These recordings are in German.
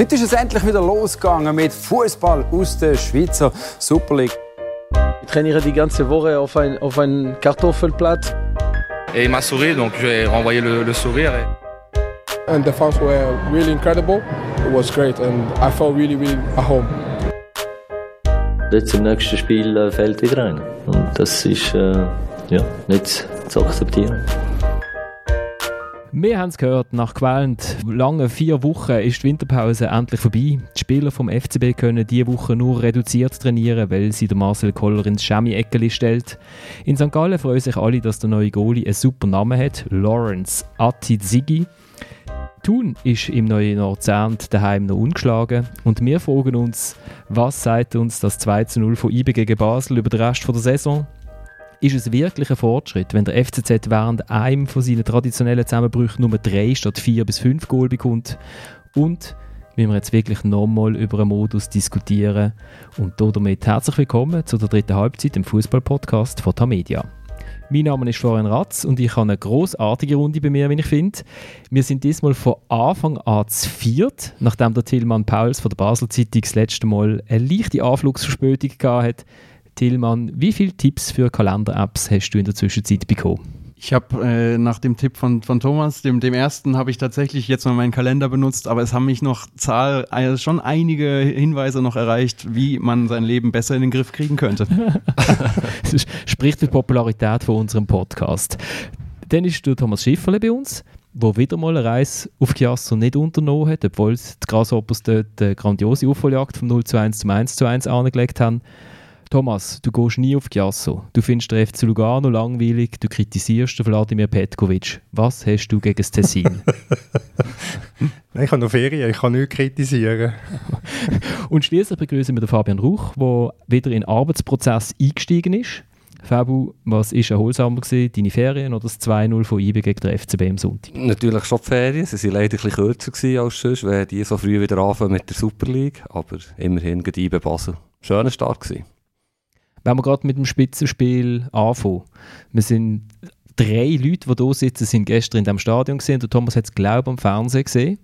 Heute ist es endlich wieder losgegangen mit Fußball aus der Schweizer Super League. Ich trainiere die ganze Woche auf ein, auf ein Kartoffelplatz. Et il m'a souri, donc j'ai renvoyé le, le sourire. And the fans were really incredible. It was great and I felt really, really at home. Jetzt im nächsten Spiel äh, fällt wieder ein. Und das ist äh, ja, nicht zu akzeptieren. Wir haben es gehört, nach quälend langen vier Wochen ist die Winterpause endlich vorbei. Die Spieler vom FCB können diese Woche nur reduziert trainieren, weil sie Marcel Koller ins Schemi-Eckeli stellt. In St. Gallen freuen sich alle, dass der neue Goalie einen super Namen hat, Lawrence Atizigi. Thun ist im neuen Nordzernt daheim noch ungeschlagen und wir fragen uns, was sagt uns das 2 zu 0 von IB gegen Basel über den Rest der Saison? Ist es wirklich ein Fortschritt, wenn der FCZ während einem von seinen traditionellen Zusammenbrüchen nur drei statt vier bis fünf Goal bekommt? Und wenn wir jetzt wirklich nochmal über einen Modus diskutieren und damit herzlich willkommen zu der dritten Halbzeit im Fußball-Podcast von Tamedia. Mein Name ist Florian Ratz und ich habe eine großartige Runde bei mir, wie ich finde. Wir sind diesmal von Anfang an zu viert, nachdem der Tillmann Pauls von der Basel Zeitung das letzte Mal eine leichte Anflugsverspätung hatte Tillmann, wie viele Tipps für Kalender-Apps hast du in der Zwischenzeit bekommen? Ich habe äh, nach dem Tipp von, von Thomas, dem, dem ersten, habe ich tatsächlich jetzt mal meinen Kalender benutzt, aber es haben mich noch Zahl, also schon einige Hinweise noch erreicht, wie man sein Leben besser in den Griff kriegen könnte. spricht die Popularität von unserem Podcast. Dann ist der Thomas Schifferle bei uns, der wieder mal eine Reise auf Chiasso nicht unternommen hat, obwohl die Grasshoppers dort eine grandiose Aufholjagd vom 0 zu 1 zum 1 zu 1 angelegt haben. Thomas, du gehst nie auf Giasso. Du findest den FC Lugano langweilig, du kritisierst den Wladimir Petkovic. Was hast du gegen das Tessin? Nein, ich habe noch Ferien, ich kann nichts kritisieren. Und schließlich begrüßen wir den Fabian Ruch, der wieder in den Arbeitsprozess eingestiegen ist. Fabu, was war erholsamer gewesen, deine Ferien oder das 2-0 von IB gegen den FCB am Sonntag? Natürlich schon die Ferien, sie waren leider etwas kürzer als sonst, wenn die so früh wieder anfangen mit der Super League, aber immerhin gegen IB Basel. Schöner Start gewesen. Wenn wir gerade mit dem Spitzenspiel anfangen. Wir sind drei Leute, die hier sitzen, sind gestern in diesem Stadion gesehen. Der Thomas hat es, glaube ich, am Fernsehen gesehen.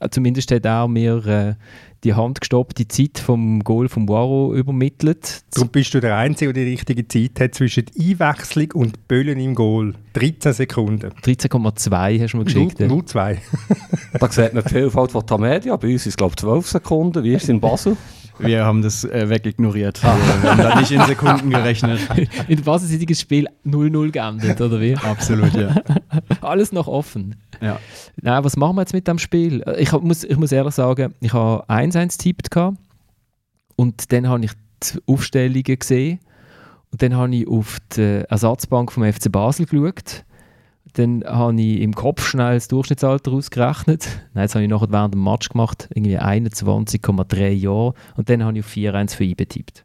Äh, zumindest hat er mir äh, die handgestoppte Zeit vom Goal von Waro übermittelt. Darum bist du der Einzige, der die richtige Zeit hat zwischen Einwechslung und Böllen im Goal. 13 Sekunden. 13,2 hast du mir geschickt. Nur, nur zwei. da sieht man die Vielfalt von Tamedia. Bei uns ist es, glaube ich, 12 Sekunden. Wie ist es in Basel? Wir haben das äh, wegignoriert. Ah. Wir haben da nicht in Sekunden gerechnet. In was ist das Spiel 0-0 geendet, oder wie? Absolut, ja. Alles noch offen. Ja. Nein, was machen wir jetzt mit dem Spiel? Ich muss, ich muss ehrlich sagen, ich habe 1-1 tippt und dann habe ich die Aufstellungen gesehen und dann habe ich auf die Ersatzbank vom FC Basel geschaut dann habe ich im Kopf schnell das Durchschnittsalter ausgerechnet. Nein, das habe ich nachher während dem Match gemacht, irgendwie 21,3 Jahre. Und dann habe ich auf 4-1 für ihn betippt.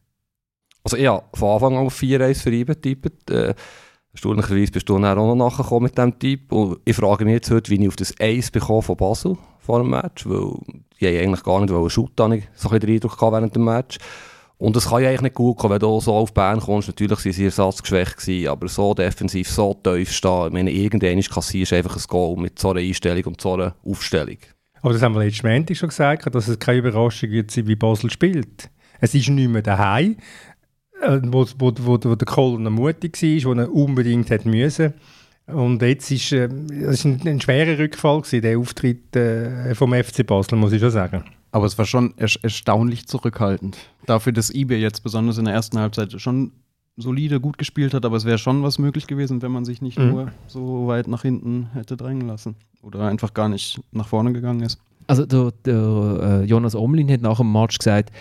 Also ich habe von Anfang an auf 4-1 für ihn betippt. Äh, erstaunlicherweise bist du dann auch noch nachgekommen mit diesem. Und ich frage mich jetzt heute, wie ich auf das 1 bekomme von Basel vor dem Match, weil ich eigentlich gar nicht shooten, habe ich so ein den während dem Match. Und es kann ja eigentlich nicht gut kommen, wenn du so auf Bern kommst. Natürlich waren sie ersatzgeschwächt, gewesen, aber so defensiv, so tief stehen. Ich meine, irgendwann kassierst du einfach ein Goal mit so einer Einstellung und so einer Aufstellung. Aber das haben wir letztes Montag schon gesagt, dass es keine Überraschung wird sein, wie Basel spielt. Es ist nicht mehr daheim, äh, wo, wo, wo, wo der Kohler mutig war, wo er unbedingt hätte müssen. Und jetzt ist äh, es ein, ein schwerer Rückfall gewesen, der Auftritt äh, vom FC Basel, muss ich schon sagen. Aber es war schon er erstaunlich zurückhaltend. Dafür, dass eBay jetzt besonders in der ersten Halbzeit schon solide gut gespielt hat, aber es wäre schon was möglich gewesen, wenn man sich nicht mhm. nur so weit nach hinten hätte drängen lassen. Oder einfach gar nicht nach vorne gegangen ist. Also der, der äh, Jonas Omlin hat nach dem Match gesagt,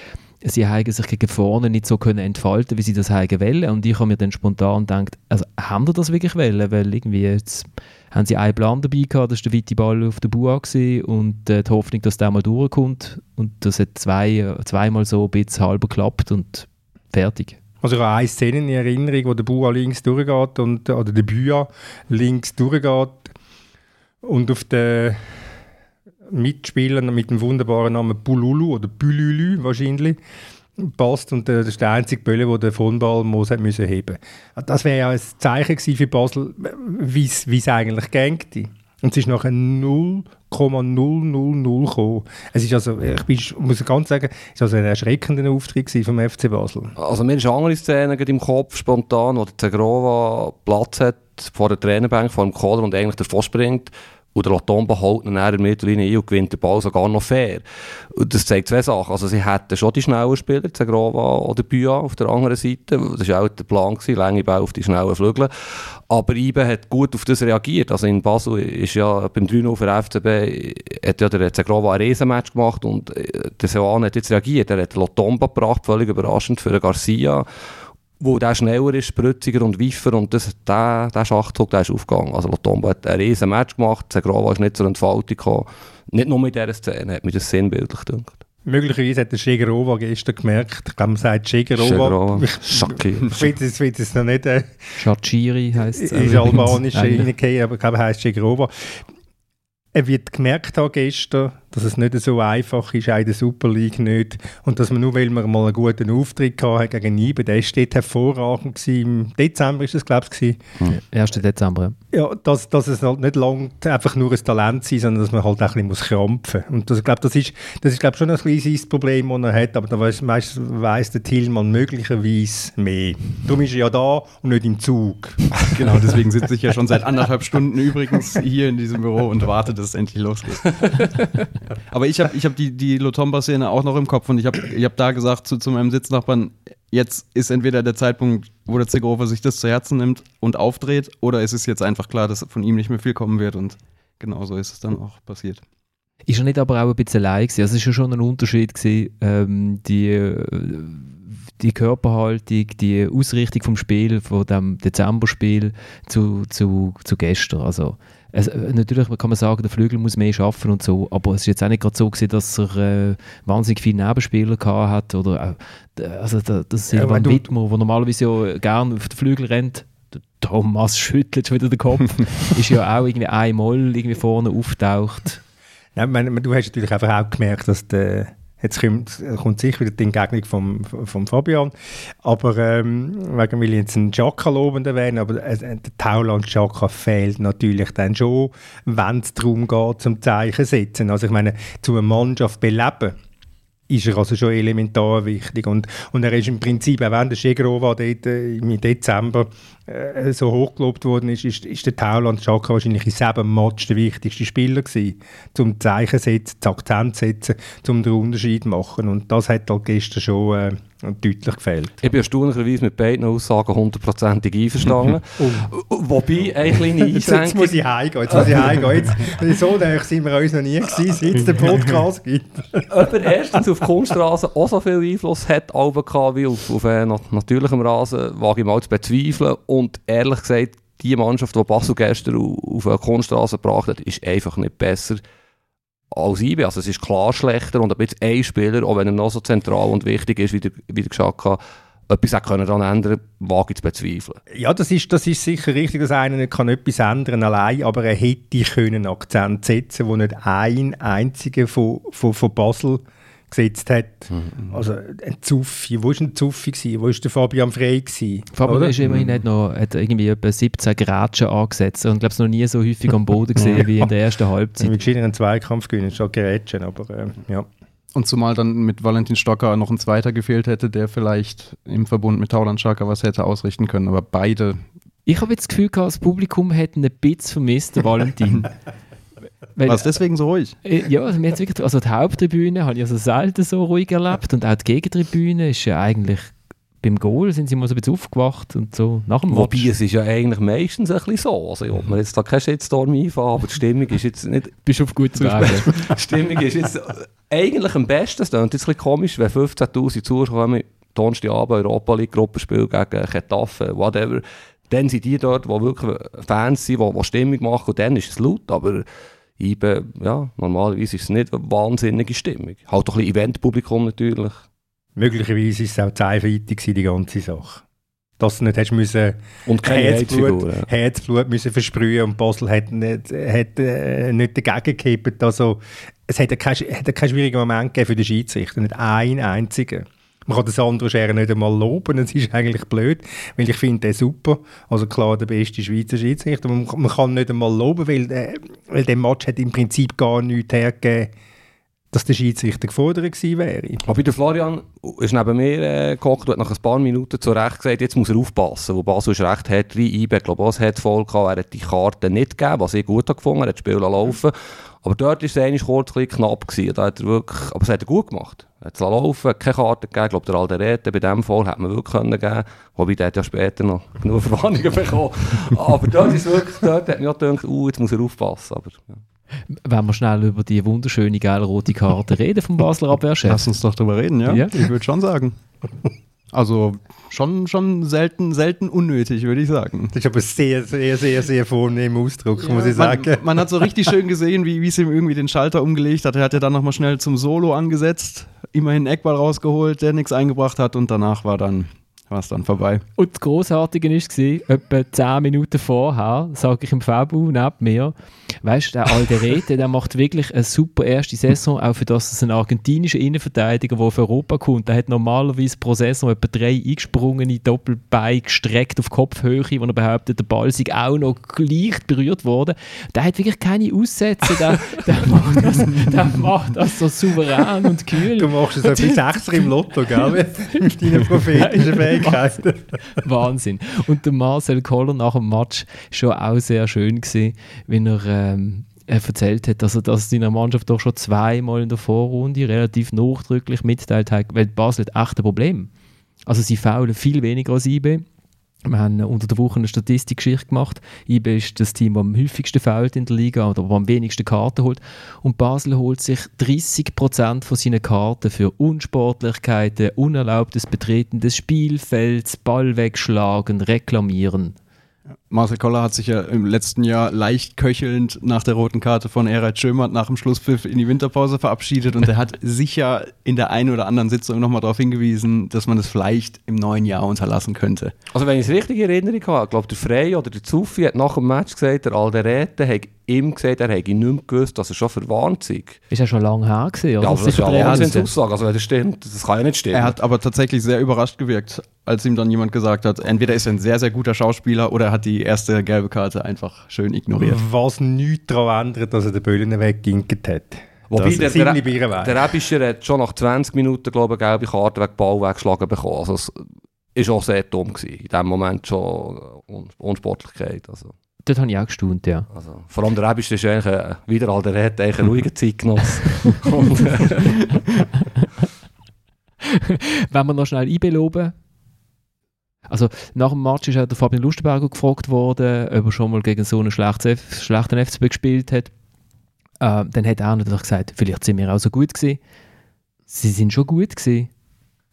sie haben sich gegen vorne nicht so können entfalten, wie sie das haben wollen. Und ich habe mir dann spontan gedacht, also haben sie das wirklich wollen? Weil irgendwie jetzt haben sie einen Plan dabei gehabt, das war der weite Ball auf der Bua und äh, die Hoffnung, dass der mal durchkommt. Und das hat zwei, zweimal so ein bisschen halber geklappt und fertig. Also ich habe eine Szene in Erinnerung, wo der Bua links durchgeht und, oder der Bua links durchgeht und auf den Mitspielern mit dem wunderbaren Namen Bululu oder Bülülü wahrscheinlich passt und das ist der einzige Bölle, der den Vonball muss hat müssen heben. Das wäre ja ein Zeichen für Basel, wie es eigentlich gängte. Und es ist nachher 0,000 gekommen. Es ist also, ich bin, muss ganz sagen, es war also ein erschreckender Auftritt vom FC Basel. Also mir ist eine andere Szene im Kopf, spontan, wo der Zegrova Platz hat vor der Trainerbank, vor dem Kader und eigentlich davor springt. Und der Lotomba holt ihn in der Mittellinie und gewinnt den Ball sogar noch fair. Und das zeigt zwei Sachen. Also sie hätten schon die schnellen Spieler, Zegrova oder Bua auf der anderen Seite. Das war auch der Plan, gewesen, lange Ball auf die schnellen Flügel. Aber Ibe hat gut auf das reagiert. Also in Basel ist ja beim 3-0 für FCB hat ja der Zegrova ein Riesenmatch gemacht und äh, der Seoane hat jetzt reagiert. Er hat Lotomba gebracht, völlig überraschend für den Garcia wo der schneller ist, spritziger und weifer und das, der, der Schachzug der ist aufgegangen. Also Lotombo hat ein riesen Match gemacht, Segrova ist nicht zur Entfaltung gekommen. Nicht nur mit dieser Szene, hat mir das sinnbildlich gedacht. Möglicherweise hat der Schegerova gestern gemerkt, ich glaube, man sagt Schegerova. Schaki. Ich jetzt, es noch nicht... Äh, Shachiri heisst es. Ist albanisch reingefallen, aber ich glaube, er heisst Schegerova. Er wird gemerkt haben gestern, dass es nicht so einfach ist, auch in der Super League nicht. Und dass man nur, weil man mal einen guten Auftritt hatte gegen Ibe, der steht hervorragend gewesen. Im Dezember ist es, glaube ich, hm. 1. Dezember. Ja, dass, dass es halt nicht lang einfach nur ein Talent sein sondern dass man halt auch ein bisschen krampfen muss. Und das, ich glaube, das ist, das ist glaube schon ein kleines Problem, das er hat, aber da weiss, weiss der Tillmann möglicherweise mehr. Darum ist er ja da und nicht im Zug. genau, deswegen sitze ich ja schon seit anderthalb Stunden übrigens hier in diesem Büro und warte, dass es endlich losgeht. Aber ich habe ich hab die, die Lotomba-Szene auch noch im Kopf und ich habe ich hab da gesagt zu, zu meinem Sitznachbarn, jetzt ist entweder der Zeitpunkt, wo der Zegrover sich das zu Herzen nimmt und aufdreht, oder ist es jetzt einfach klar, dass von ihm nicht mehr viel kommen wird und genau so ist es dann auch passiert. Ist er nicht aber auch ein bisschen allein gewesen? Also es war schon ein Unterschied gewesen, ähm, die, die Körperhaltung, die Ausrichtung vom Spiel, von dem Dezemberspiel zu, zu, zu gestern. Also es, äh, natürlich kann man sagen, der Flügel muss mehr schaffen und so, aber es ist jetzt auch nicht gerade so gewesen, dass er äh, wahnsinnig viele Nebenspieler gehabt hat oder äh, also da, das ist ja, ein Wittmer, der normalerweise ja gerne auf den Flügel rennt. Der Thomas schüttelt schon wieder den Kopf, ist ja auch irgendwie einmal irgendwie vorne auftaucht. Ja, meine, du hast natürlich einfach auch gemerkt, dass der Jetzt kommt, kommt sicher wieder die Entgegnung vom, vom Fabian. Aber ähm, wegen will ich jetzt einen Jacka lobend erwähnen, aber äh, der Tauland Jacka fehlt natürlich dann schon, wenn es darum geht, zum Zeichen setzen. Also ich meine, zu einer Mannschaft beleben, ist er also schon elementar wichtig. Und, und er ist im Prinzip, auch wenn der Schegrova dort äh, im Dezember äh, so hochgelobt worden ist, ist, ist der Tauland Schaka wahrscheinlich in sieben Match der wichtigste Spieler gewesen, zum Zeichen setzen, zum Akzent setzen, zum den Unterschied machen. Und das hat halt gestern schon äh, deutlich gefehlt. Ich bin erstaunlicherweise mit beiden Aussagen hundertprozentig einverstanden. oh. Wobei, eine kleine Einschränkung... Jetzt muss ich heimgehen, jetzt muss ich heimgehen. Jetzt, so näher sind wir uns noch nie gewesen, seit es den Podcast gibt. Ob er erstens auf Kunststraße auch so viel Einfluss hat, wie auf, auf äh, natürlichem Rasen, wage ich mal zu bezweifeln. Und ehrlich gesagt, die Mannschaft, die Basel gestern auf eine Kunststraße gebracht hat, ist einfach nicht besser als IB. Also es ist klar schlechter und ein bisschen ein Spieler, auch wenn er noch so zentral und wichtig ist, wie der, wie der etwas auch können daran ändern, wage ich zu bezweifeln. Ja, das ist, das ist sicher richtig, dass einer nicht kann etwas ändern allein, aber er hätte können Akzent setzen, wo nicht ein einziger von, von, von Basel gesetzt hat. Mhm. Also ein Zuffi. Wo war ein Zuffi? Gewesen? Wo war der Fabian Frey? Gewesen, Fabian ist immerhin hat noch, hat irgendwie etwa 17 Gratschen angesetzt und glaube noch nie so häufig am Boden gesehen wie in der ersten Halbzeit. Mit einen Zweikampf gewinnen, schon Grätschen, aber äh, ja. Und zumal dann mit Valentin Stocker noch ein zweiter gefehlt hätte, der vielleicht im Verbund mit Tauland Schaka was hätte ausrichten können. Aber beide. Ich habe jetzt das Gefühl, das Publikum hätte einen Bitz vermisst, den Valentin. War es deswegen so ruhig? Äh, ja, also, wir wirklich, also die Haupttribüne habe ich also selten so ruhig erlebt und auch die Gegentribüne ist ja eigentlich beim Goal sind sie mal so ein bisschen aufgewacht und so nach dem Wobei, es ist ja eigentlich meistens ein bisschen so. Also, ich will mir jetzt da keinen Shitstorm einfahren, aber die Stimmung ist jetzt nicht... Bist auf gutem Weg. die Stimmung ist jetzt eigentlich am besten. Es klingt jetzt ein bisschen komisch, wenn 15'000 Zuschauer kommen, Donnerstagabend Europa League Gruppenspiel gegen Getafe, whatever. Dann sind die dort, die wirklich Fans sind, die, die Stimmung machen und dann ist es laut, aber IBE, ja, normalerweise ist es nicht eine wahnsinnige Stimmung. Halt doch ein bisschen Eventpublikum natürlich. Möglicherweise ist es auch zeitweitig die ganze Sache. Dass du nicht hast müssen und keine Herzblut, ja. Herzblut müssen versprühen und Basel hat nicht, hat, äh, nicht dagegen gekippt. Also, es hat keinen kein schwierigen Moment gegeben für den Schiedsrichter, nicht einen einzigen. Man kann den Sandro Scherer nicht einmal loben, das ist eigentlich blöd, weil ich finde den super, also klar der beste Schweizer Schiedsrichter, man, man kann nicht einmal loben, weil, äh, weil der Match hat im Prinzip gar nichts hergegeben, dass der Schiedsrichter gefordert gewesen wäre. Aber der Florian ist neben mir äh, gehockt und hat nach ein paar Minuten zu Recht gesagt, jetzt muss er aufpassen, wo Basel ist recht hat, drei IB, glaube ich, hat voll gehabt, er hat die Karte nicht gegeben, was ich gut gefunden er hat das Spiel laufen aber dort war es eigentlich kurz ein knapp gewesen, da hat er wirklich, aber es hat er gut gemacht. Er hat es laufen, keine Karte gegeben, ich glaube der Alderete bei dem Fall hätte man wirklich können geben wobei der hat ja später noch genug Verwarnungen bekommen. aber dort ist wirklich, dort hat man ja gedacht, uh, jetzt muss er aufpassen, aber ja. Wenn wir schnell über die wunderschöne gelbe rote Karte reden vom Basler Abwehrchef. Lass uns doch darüber reden, ja? ja. Ich würde schon sagen. Also schon, schon selten, selten unnötig, würde ich sagen. Das ist aber sehr, sehr, sehr, sehr vornehm Ausdruck, ja, muss ich sagen. Man, man, hat so richtig schön gesehen, wie es ihm irgendwie den Schalter umgelegt hat. Er hat ja dann nochmal schnell zum Solo angesetzt, immerhin einen Eckball rausgeholt, der nichts eingebracht hat und danach war dann war es dann vorbei. Und das Grossartige war, etwa 10 Minuten vorher, sage ich im Fabu neben mir, weißt du, der Alderete, der macht wirklich eine super erste Saison, auch für das es ein argentinischer Innenverteidiger, der auf Europa kommt, der hat normalerweise pro Saison etwa drei eingesprungene Doppelbeine gestreckt auf Kopfhöhe, wo er behauptet, der Ball sei auch noch leicht berührt worden. Der hat wirklich keine Aussätze, der, der, macht, das, der macht das so souverän und kühl. Du machst es ein bisschen 60 im Lotto, gell? Mit deinen prophetischen Fähigkeiten. Wahnsinn. Und der Marcel Koller nach dem Match schon auch sehr schön gesehen, wenn er ähm, er erzählt hat, dass er das seiner Mannschaft doch schon zweimal in der Vorrunde relativ nachdrücklich mitteilt hat, weil Basel hat echt ein Problem. Also sie faulen viel weniger als IB. Wir haben unter der Woche eine Statistikgeschichte gemacht. IB ist das Team, das am häufigsten fällt in der Liga oder am wenigsten Karten holt. Und Basel holt sich 30% von seinen Karten für Unsportlichkeiten, unerlaubtes Betreten des Spielfelds, Ball wegschlagen, reklamieren. Marcel Koller hat sich ja im letzten Jahr leicht köchelnd nach der roten Karte von Erhard Schömert nach dem Schlusspfiff in die Winterpause verabschiedet und er hat sicher in der einen oder anderen Sitzung nochmal darauf hingewiesen, dass man es vielleicht im neuen Jahr unterlassen könnte. Also wenn ich es richtig in Erinnerung habe, ich glaube der Frey oder der Zuffi hat nach dem Match gesagt, der Alderete hat ihm gesagt, er hätte nicht mehr gewusst, dass er schon verwarnt sei. Ist ja schon lange her gewesen, oder? Ja, aber das ist ja eine Wahnsinnsaussage, also wenn das stimmt, das kann ja nicht stimmen. Er hat aber tatsächlich sehr überrascht gewirkt, als ihm dann jemand gesagt hat, entweder ist er ein sehr, sehr guter Schauspieler oder er hat die erste gelbe Karte einfach schön ignoriert. Was nichts daran ändert, dass er den Böllen wegginkt hat. Wobei der, der, der Rebischer hat schon nach 20 Minuten, glaube ich, eine gelbe Karte wegen Ball weggeschlagen bekommen. Also es war auch sehr dumm gewesen. In dem Moment schon Unsportlichkeit. Also. Dort habe ich auch gestaunt, ja. Also, vor allem der Rebischer ist eigentlich äh, wieder all der hat eigentlich eine ruhige Zeit genossen. Wenn wir noch schnell einbeloben, also nach dem Match ist auch der Fabian Lustenberger gefragt worden, ob er schon mal gegen so einen schlechten, schlechten FCB gespielt hat. Äh, dann hat er natürlich gesagt, vielleicht sind wir auch so gut gewesen. Sie sind schon gut gewesen.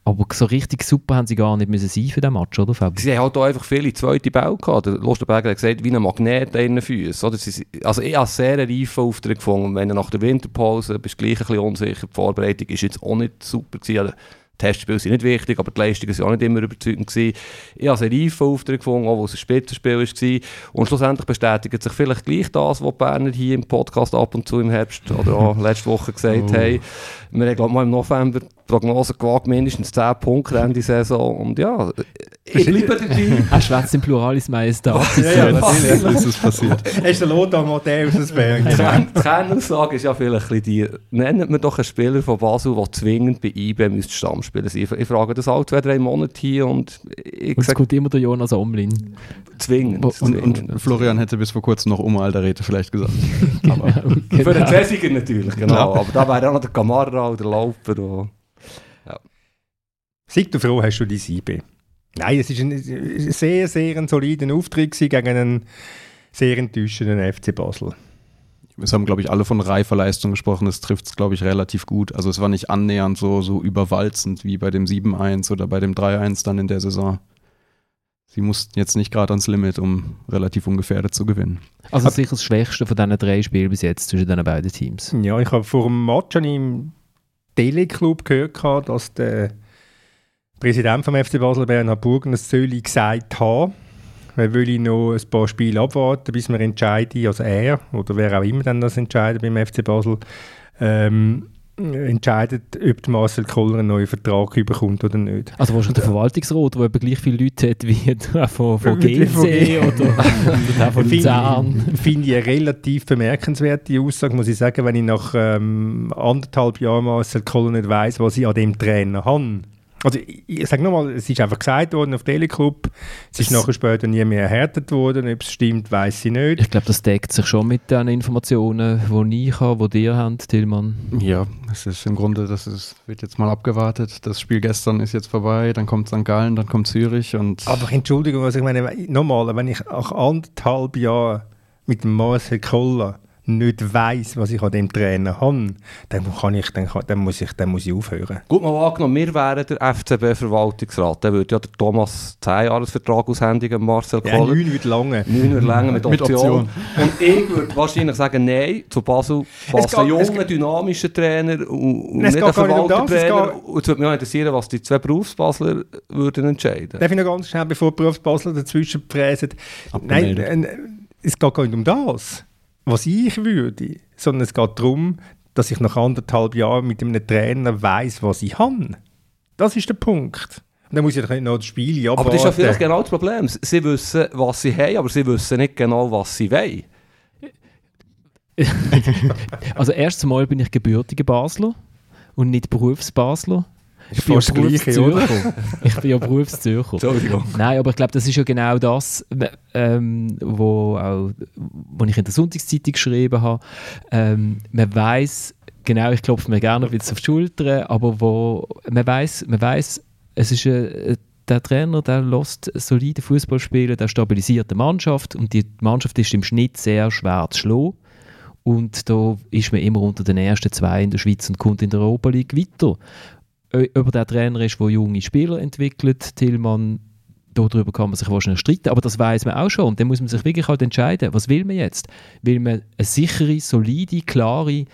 Aber so richtig super haben sie gar nicht müssen sein für den Match, oder Fabi? Sie haben halt einfach viele zweite Bälle gehabt. Lustenberger hat gesagt, wie ein Magnet in den Füßen. Also ich habe sehr einen reifen Auftritt gefunden. Wenn du nach der Winterpause bist, gleich ein bisschen unsicher. Die Vorbereitung war jetzt auch nicht super gewesen. Testspiele sind nicht wichtig, aber die Leistungen waren auch nicht immer überzeugend. Gewesen. Ich habe einen reifen Auftritt gefunden, auch wo es ein Spitzenspiel war. Und schlussendlich bestätigt sich vielleicht gleich das, was die Berner hier im Podcast ab und zu im Herbst oder auch letzte Woche gesagt oh. haben. Wir haben, glaube ich, mal im November die Prognose gewagt, mindestens 10 Punkte Ende Saison. Und ja, ich bleibe dabei. Er schwätzt im Pluralis Majestät. ja, ja, natürlich ist es passiert. Hast du Lothar Matthäus aus Bern Die Kernaussage ist ja vielleicht ein die, nennt mir doch einen Spieler von Basel, der zwingend bei IB müsste Stamm spielen ich, ich frage das alle zwei, drei Monate hier und ich und es kommt immer der Jonas Omlin. Zwingend. Und, zwingend. und, Florian hätte bis vor kurzem noch Oma Alderete vielleicht gesagt. aber, genau. Für den Cäsiger natürlich, genau. Aber da wäre auch noch der Kamara oder der Lauper. Und, ja. Sei du froh, hast du dein IB. Nein, es war ein sehr, sehr ein solider Auftritt gegen einen sehr enttäuschenden FC Basel. Es haben, glaube ich, alle von reifer Leistung gesprochen. Das trifft es, glaube ich, relativ gut. Also es war nicht annähernd so, so überwalzend wie bei dem 7-1 oder bei dem 3-1 dann in der Saison. Sie mussten jetzt nicht gerade ans Limit, um relativ ungefährdet zu gewinnen. Also sicher das Schwächste von diesen drei Spielen bis jetzt zwischen den beiden Teams. Ja, ich habe vor dem Match im Teleclub gehört, dass der Präsident vom FC Basel Bernhard Burgen das Zöli gesagt hat, er will noch ein paar Spiele abwarten, bis wir entscheiden, also er oder wer auch immer dann das entscheidet beim FC Basel, ähm, äh, entscheidet, ob Marcel Koller einen neuen Vertrag bekommt oder nicht. Also wo schon der Verwaltungsrat, der etwa gleich viele Leute hat wie der von, von GC oder, oder der von Luzern. Finde find ich eine relativ bemerkenswerte Aussage, muss ich sagen, wenn ich nach ähm, anderthalb Jahren Marcel Koller nicht weiss, was ich an dem Trainer habe. Also ich, ich sage nochmal, es ist einfach gesagt worden auf Teleclub, es ist Es- nachher später nie mehr erhärtet worden, ob es stimmt, weiß ich nicht. Ich glaube, das deckt sich schon mit den Informationen, die ich habe, die ihr habt, Tillmann. Ja, es ist im Grunde, das ist, wird jetzt mal abgewartet. Das Spiel gestern ist jetzt vorbei, dann kommt St. Gallen, dann kommt Zürich und Aber Entschuldigung, also ich meine, nochmal, wenn ich nach anderthalb Jahren mit dem Marcel Koller nicht weiß, was ich an dem Trainer habe, dann, kann ich, dann, kann, dann, muss, ich, dann muss ich aufhören. Gut, mal angenommen, wir wären der FCB-Verwaltungsrat, dann würde ja der Thomas 10 Jahresvertrag aushändigen, Marcel Ja, Koller. neun wird lange. Neun Uhr länger mit Mit Option. Option. Und ich würde wahrscheinlich sagen, nein, zu Basel. Geht- ein junger, dynamischer Trainer und, und Es nicht geht ein gar nicht um das, es Verwaltertrainer. geht- Und es würde mich auch interessieren, was die zwei Berufsbasler würden entscheiden. Darf ich noch ganz schnell, bevor die Berufsbasler dazwischen fräsen? Nein, äh, es geht gar nicht um das, was ich würde, sondern es geht darum, dass ich nach anderthalb Jahren mit einem Trainer weiß, was ich habe. Das ist der Punkt. Und dann muss ich doch nicht noch das Spiel Aber das ist ja abwarten. vielleicht genau das Problem. Sie wissen, was sie haben, aber sie wissen nicht genau, was sie wollen. Also erstens mal bin ich gebürtiger Basler und nicht Berufsbasler. Ich Gleiche, oder? Berufszürcher. Ich bin ja Berufszürcher. Entschuldigung. Nein, aber ich glaube, das ist ja genau das, ähm, wo, auch, wo ich in der Sonntagszeitung geschrieben habe. Ähm, man weiß genau, ich klopfe mir gerne ein bisschen auf die Schulter, aber wo man weiß, man weiß, es ist äh, der Trainer, der lässt solide Fußball spielen, der stabilisiert die Mannschaft und die Mannschaft ist im Schnitt sehr schwer zu schlagen. Und da ist man immer unter den ersten zwei in der Schweiz und kommt in der Europa League weiter. Über der Trainer ist, der junge Spieler entwickelt, Tillmann, darüber kann man sich wahrscheinlich streiten, aber das weiß man auch schon. Und dann muss man sich wirklich halt entscheiden, was will man jetzt? Will man eine sichere, solide, klare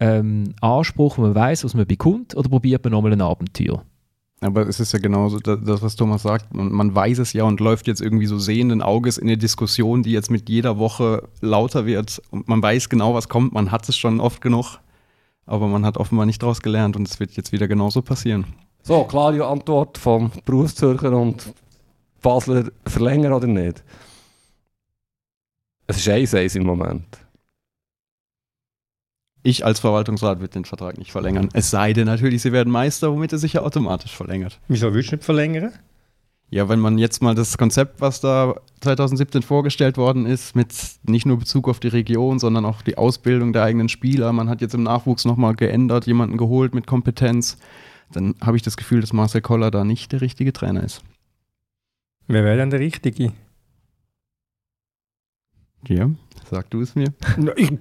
ähm, Anspruch, wo man weiß, was man bekommt, oder probiert man nochmal ein Abenteuer? Aber es ist ja genauso da- das, was Thomas sagt. Man, man weiß es ja und läuft jetzt irgendwie so sehenden Auges in eine Diskussion, die jetzt mit jeder Woche lauter wird. Und man weiß genau, was kommt. Man hat es schon oft genug. Aber man hat offenbar nicht daraus gelernt und es wird jetzt wieder genauso passieren. So, klare Antwort vom Berufszürcher und Basler verlängern oder nicht? Es ist 1-1 im Moment. Ich als Verwaltungsrat würde den Vertrag nicht verlängern. Es sei denn natürlich, sie werden Meister, womit er sich ja automatisch verlängert. Wieso willst du nicht verlängern? Ja, wenn man jetzt mal das Konzept, was da 2017 vorgestellt worden ist, mit nicht nur Bezug auf die Region, sondern auch die Ausbildung der eigenen Spieler, man hat jetzt im Nachwuchs nochmal geändert, jemanden geholt mit Kompetenz, dann habe ich das Gefühl, dass Marcel Koller da nicht der richtige Trainer ist. Wer wäre dann der Richtige? Ja, sag du es mir. Na, ich.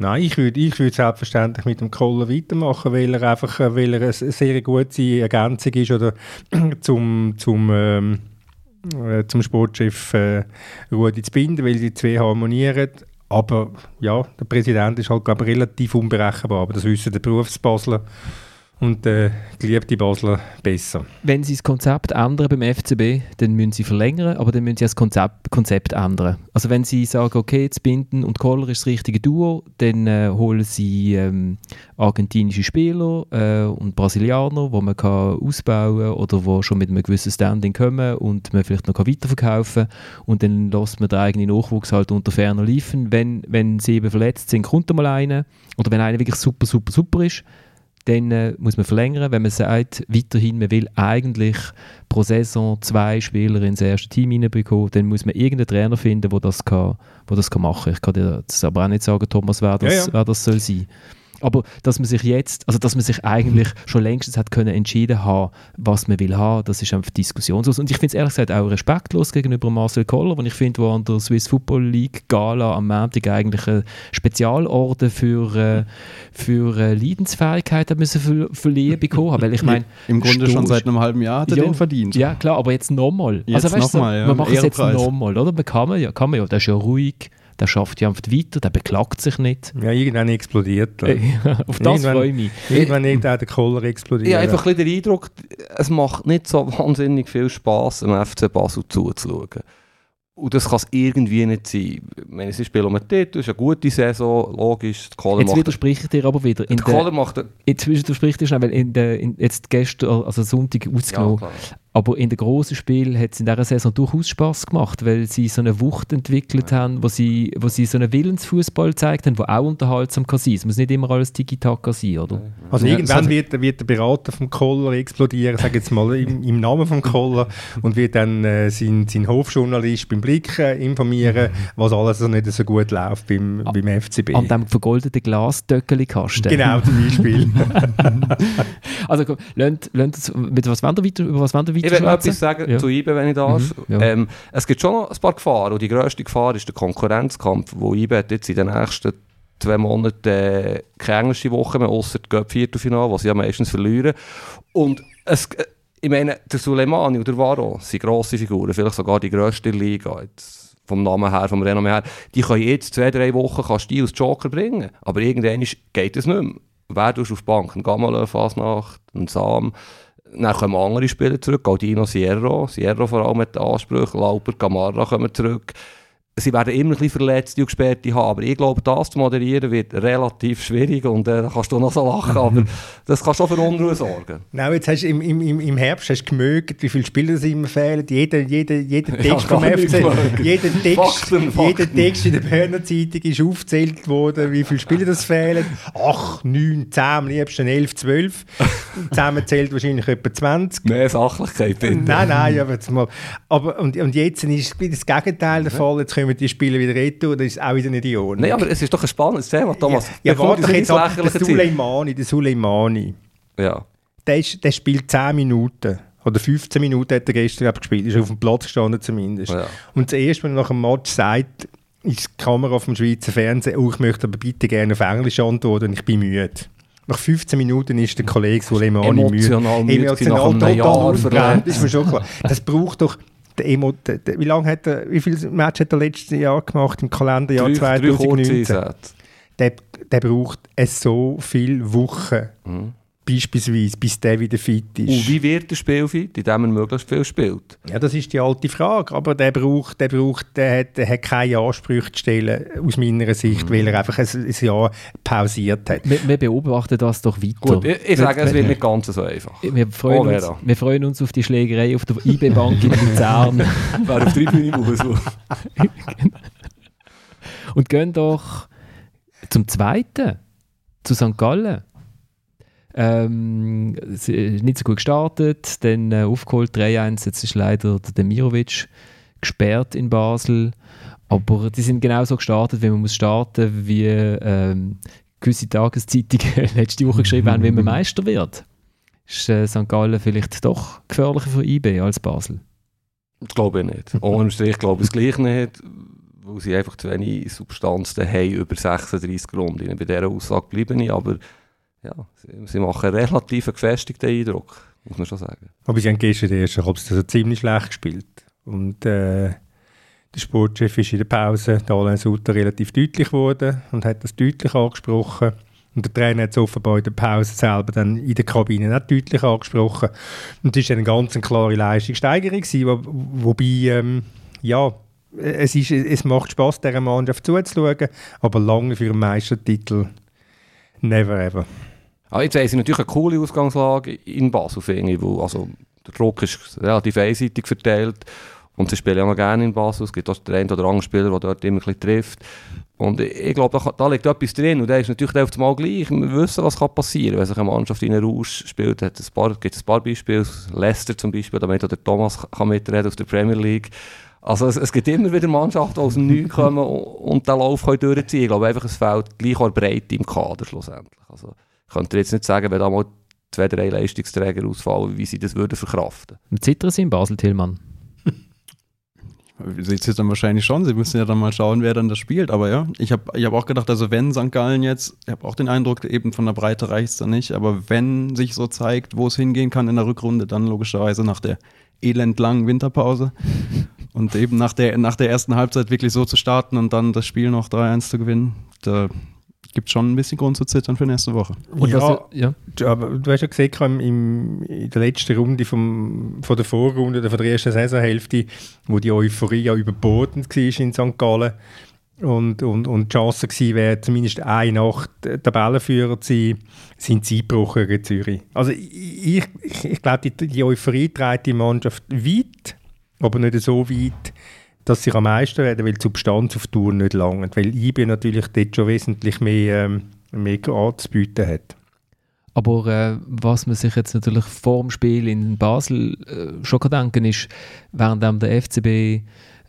Nein, ich würde ich würd selbstverständlich mit dem Koller weitermachen, weil er einfach äh, weil er eine sehr gute Ergänzung ist oder zum, zum, ähm, äh, zum Sportchef äh, Rudi zu binden, weil die zwei harmonieren. Aber ja, der Präsident ist halt glaube relativ unberechenbar, aber das wissen der Berufsbasler und der geliebte Basler besser. Wenn sie das Konzept ändern beim FCB, dann müssen sie verlängern, aber dann müssen sie das Konzept, Konzept ändern. Also wenn sie sagen, okay, jetzt Binden und Koller ist das richtige Duo, dann äh, holen sie ähm, argentinische Spieler äh, und Brasilianer, wo man kann ausbauen oder wo schon mit einem gewissen Standing kommen und man vielleicht noch kann weiterverkaufen und dann lässt man den eigenen Nachwuchs halt unter ferner liefen. Wenn, wenn sie eben verletzt sind, kommt mal einer oder wenn einer wirklich super, super, super ist, dann äh, muss man verlängern, wenn man sagt, weiterhin, man will eigentlich pro Saison zwei Spieler ins erste Team hineinbekommen, dann muss man irgendeinen Trainer finden, der das, kann, wo das kann machen kann. Ich kann dir das aber auch nicht sagen, Thomas, wer das, Ja, ja. Wer das soll sein. Aber dass man sich jetzt, also dass man sich eigentlich schon längstens hat können entschieden haben, was man will haben, das ist einfach diskussionslos. Und ich finde es ehrlich gesagt auch respektlos gegenüber Marcel Koller, wo ich finde, wo an der Swiss Football League Gala am Montag eigentlich eine Spezialorden für, äh, für äh, Leidensfähigkeit hat müssen ver verliehen bekommen haben. Weil ich meine, Im Grunde schon seit einem halben Jahr hat er Ja. den verdient. ja, klar, aber jetzt nochmal. Also, weißt du, nochmal, ja, Man macht es jetzt nochmal, oder? Man kann man ja, kann man ja. Der ist ja ruhig, der schafft ja einfach weiter, der beklagt sich nicht. Ja, irgendwann explodiert er. Auf das Irgendwann- freue ich mich. Irgendwann wird auch der Koller explodieren. Ich habe einfach ein bisschen den Eindruck, es macht nicht so wahnsinnig viel Spass, dem FC Basel zuzuschauen. Und das kann es irgendwie nicht sein. Ich meine, sie spielen um den Titel, es ist eine gute Saison, logisch. Kohler Jetzt widerspreche ich dir aber wieder. In der Kohler macht... jetzt widerspreche ich dir schnell, weil in der, in, jetzt gestern, also Sonntag ausgenommen, klar. Aber in den grossen Spielen hat es in dieser Saison durchaus Spass gemacht, weil sie so eine Wucht entwickelt haben, wo sie, wo sie so einen Willensfußball gezeigt haben, der auch unterhaltsam kann sein. Es muss nicht immer alles Tiki-Taka sein, oder? Also Ja, irgendwann so- wird, wird der Berater vom Koller explodieren, sage jetzt mal im, im Namen vom Koller und wird dann äh, seinen sein Hofjournalist beim Blick äh, informieren, was alles so nicht so gut läuft beim, beim FCB. An dem vergoldeten Glasdöckeli-Kasten. Genau, zum Beispiel. also komm, lasst, lasst uns, mit was wollen wir weiter, über was wollen wir Ich will etwas sagen Ja. zu IBE, wenn ich darf. Mhm, ja. ähm, es gibt schon noch ein paar Gefahren und die grösste Gefahr ist der Konkurrenzkampf, wo IBE jetzt in den nächsten zwei Monaten äh, keine englische Woche mehr, außer die Göpp-Viertelfinale, was sie ja meistens verlieren. Und es, äh, ich meine, der Suleimani und der Varo sind grosse Figuren, vielleicht sogar die grösste Liga. Jetzt vom Namen her, vom Renommee her, die können jetzt zwei, drei Wochen kannst die als Joker bringen, aber irgendwann ist- geht es nicht mehr. Wer tust auf die Bank? Ein Gamalö, Fasnacht, ein Sam, dann kommen andere Spieler zurück, Galdino, Sierra, Sierra vor allem mit Ansprüchen, Lauper, Gamarra kommen zurück. Sie werden immer ein bisschen Verletzte und Gesperrte haben, aber ich glaube, das zu moderieren wird relativ schwierig und äh, da kannst du noch so lachen, aber das kann schon für Unruhe sorgen. Genau, jetzt hast du im, im, im- Herbst hast du gemögt, wie viele Spieler es immer fehlen. Jeder, jeder, jeder Ja, Text vom FC, jeder Text, Fakten, jeder Fakten. Text in der Berner Zeitung ist aufgezählt worden, wie viele Spieler das fehlen. 8, 9, 10, am liebsten 11, 12. Zusammen zählt wahrscheinlich etwa 20. Mehr Sachlichkeit, bitte. Nein, nein, aber jetzt mal. Aber, und, und jetzt ist das Gegenteil der Fall. Jetzt kommen die Spieler wieder retour, das ist auch wieder nicht die Ordnung. Nein, aber es ist doch ein spannendes Thema, Thomas. Ja, Bevor warte doch jetzt ab, der. Suleimani, der Suleimani, Ja. der, ist, der spielt 10 Minuten. Oder 15 Minuten hat er gestern gespielt. Ist auf dem Platz gestanden zumindest. Ja. Und zuerst, wenn er nach dem Match sagt, ist die Kamera vom Schweizer Fernsehen, oh, ich möchte aber bitte gerne auf Englisch antworten, ich bin müde. Nach 15 Minuten ist der Kollege Suleimani Emotional müde. müde gewesen, nach einem Jahr verletzt. ist mir schon klar. Das braucht doch der Emo, der, der, wie lange hat er, wie viele Matches hat er letztes Jahr gemacht im Kalenderjahr Drei, drei 2019? Kurzeinsätze. der, der braucht es so viele Wochen, beispielsweise, bis der wieder fit ist. Und wie wird der Spiel fit, indem er möglichst viel spielt? Ja, das ist die alte Frage, aber der braucht, der braucht, der hat, der hat keine Ansprüche zu stellen, aus meiner Sicht, weil er einfach ein, ein Jahr pausiert hat. Wir, wir beobachten das doch weiter. Gut, ich, ich sage, es wird nicht ganz so einfach. Wir freuen, Oh, uns, wir freuen uns auf die Schlägerei auf der IB-Bank in Luzern. Wer auf Tribüne muss. Und gehen doch zum Zweiten, zu St. Gallen. Ähm, nicht so gut gestartet, dann äh, aufgeholt 3-1. Jetzt ist leider der Demirovic gesperrt in Basel. Aber die sind genauso gestartet, wie man muss starten, wie ähm, gewisse Tageszeitungen letzte Woche geschrieben haben, wie man Meister wird. Ist äh, St. Gallen vielleicht doch gefährlicher für IB als Basel? Das glaube ich nicht. Ohne Strich glaube ich es gleich nicht, weil sie einfach zu wenig Substanz haben über 36 Runden. Bei dieser Aussage bleibe ich, aber ja, sie, sie machen einen relativ gefestigten Eindruck, muss man schon sagen. Aber sie haben gestern den ersten Halbzeit ziemlich schlecht gespielt. Und äh, der Sportchef ist in der Pause, der Alain Sutter, relativ deutlich geworden und hat das deutlich angesprochen. Und der Trainer hat es offenbar in der Pause selber dann in der Kabine auch deutlich angesprochen. Und das war eine ganz klare Leistungssteigerung, wo, wobei, ähm, ja, es, ist, es macht Spaß, dieser Mannschaft zuzuschauen, aber lange für einen Meistertitel never ever. Aber jetzt haben sie natürlich eine coole Ausgangslage in Basel, finde ich, weil also, der Druck ist relativ einseitig verteilt und sie spielen ja noch gerne in Basel. Es gibt auch den einen oder anderen Spieler, der dort immer ein bisschen trifft. Und ich, glaube, da, da liegt etwas drin und da ist natürlich auf einmal gleich. Wir wissen, was kann passieren wenn sich eine Mannschaft in einen Rausch spielt. Hat gibt es ein paar Beispiele, Leicester zum Beispiel, damit auch der Thomas kann mitreden aus der Premier League. Also es, es gibt immer wieder Mannschaften, die aus dem Nichts kommen und, und den Lauf können durchziehen. Ich glaube einfach, es fehlt gleich auch Breite im Kader schlussendlich. Also ich könnte jetzt nicht sagen, wenn da mal zwei, drei Leistungsträger ausfallen, wie sie das würden verkraften. Und zittern sie in Basel, Tillmann? Seht ihr dann wahrscheinlich schon. Sie müssen ja dann mal schauen, wer dann das spielt. Aber ja, ich habe ich hab auch gedacht, also wenn St. Gallen jetzt, ich habe auch den Eindruck, eben von der Breite reicht es dann nicht, aber wenn sich so zeigt, wo es hingehen kann in der Rückrunde, dann logischerweise nach der elendlangen Winterpause und eben nach der, nach der ersten Halbzeit wirklich so zu starten und dann das Spiel noch 3-1 zu gewinnen, da gibt schon ein bisschen Grund zu zittern für nächste Woche. Und ja, was, ja. aber du hast ja gesehen, im, im, in der letzten Runde vom, von der Vorrunde oder von der ersten Saisonhälfte, wo die Euphorie ja überbordend war in St. Gallen und, und, und die Chance gewesen wäre, zumindest eine Nacht Tabellenführer zu sein, sind sie eingebrochen gegen Zürich. Also ich, ich, ich glaube, die, die Euphorie trägt die Mannschaft weit, aber nicht so weit, dass sie am meisten werden, weil die Substanz auf Tour nicht langt. Weil IB natürlich dort schon wesentlich mehr, ähm, mehr anzubieten hat. Aber äh, was man sich jetzt natürlich vor dem Spiel in Basel äh, schon kann denken ist, während der FCB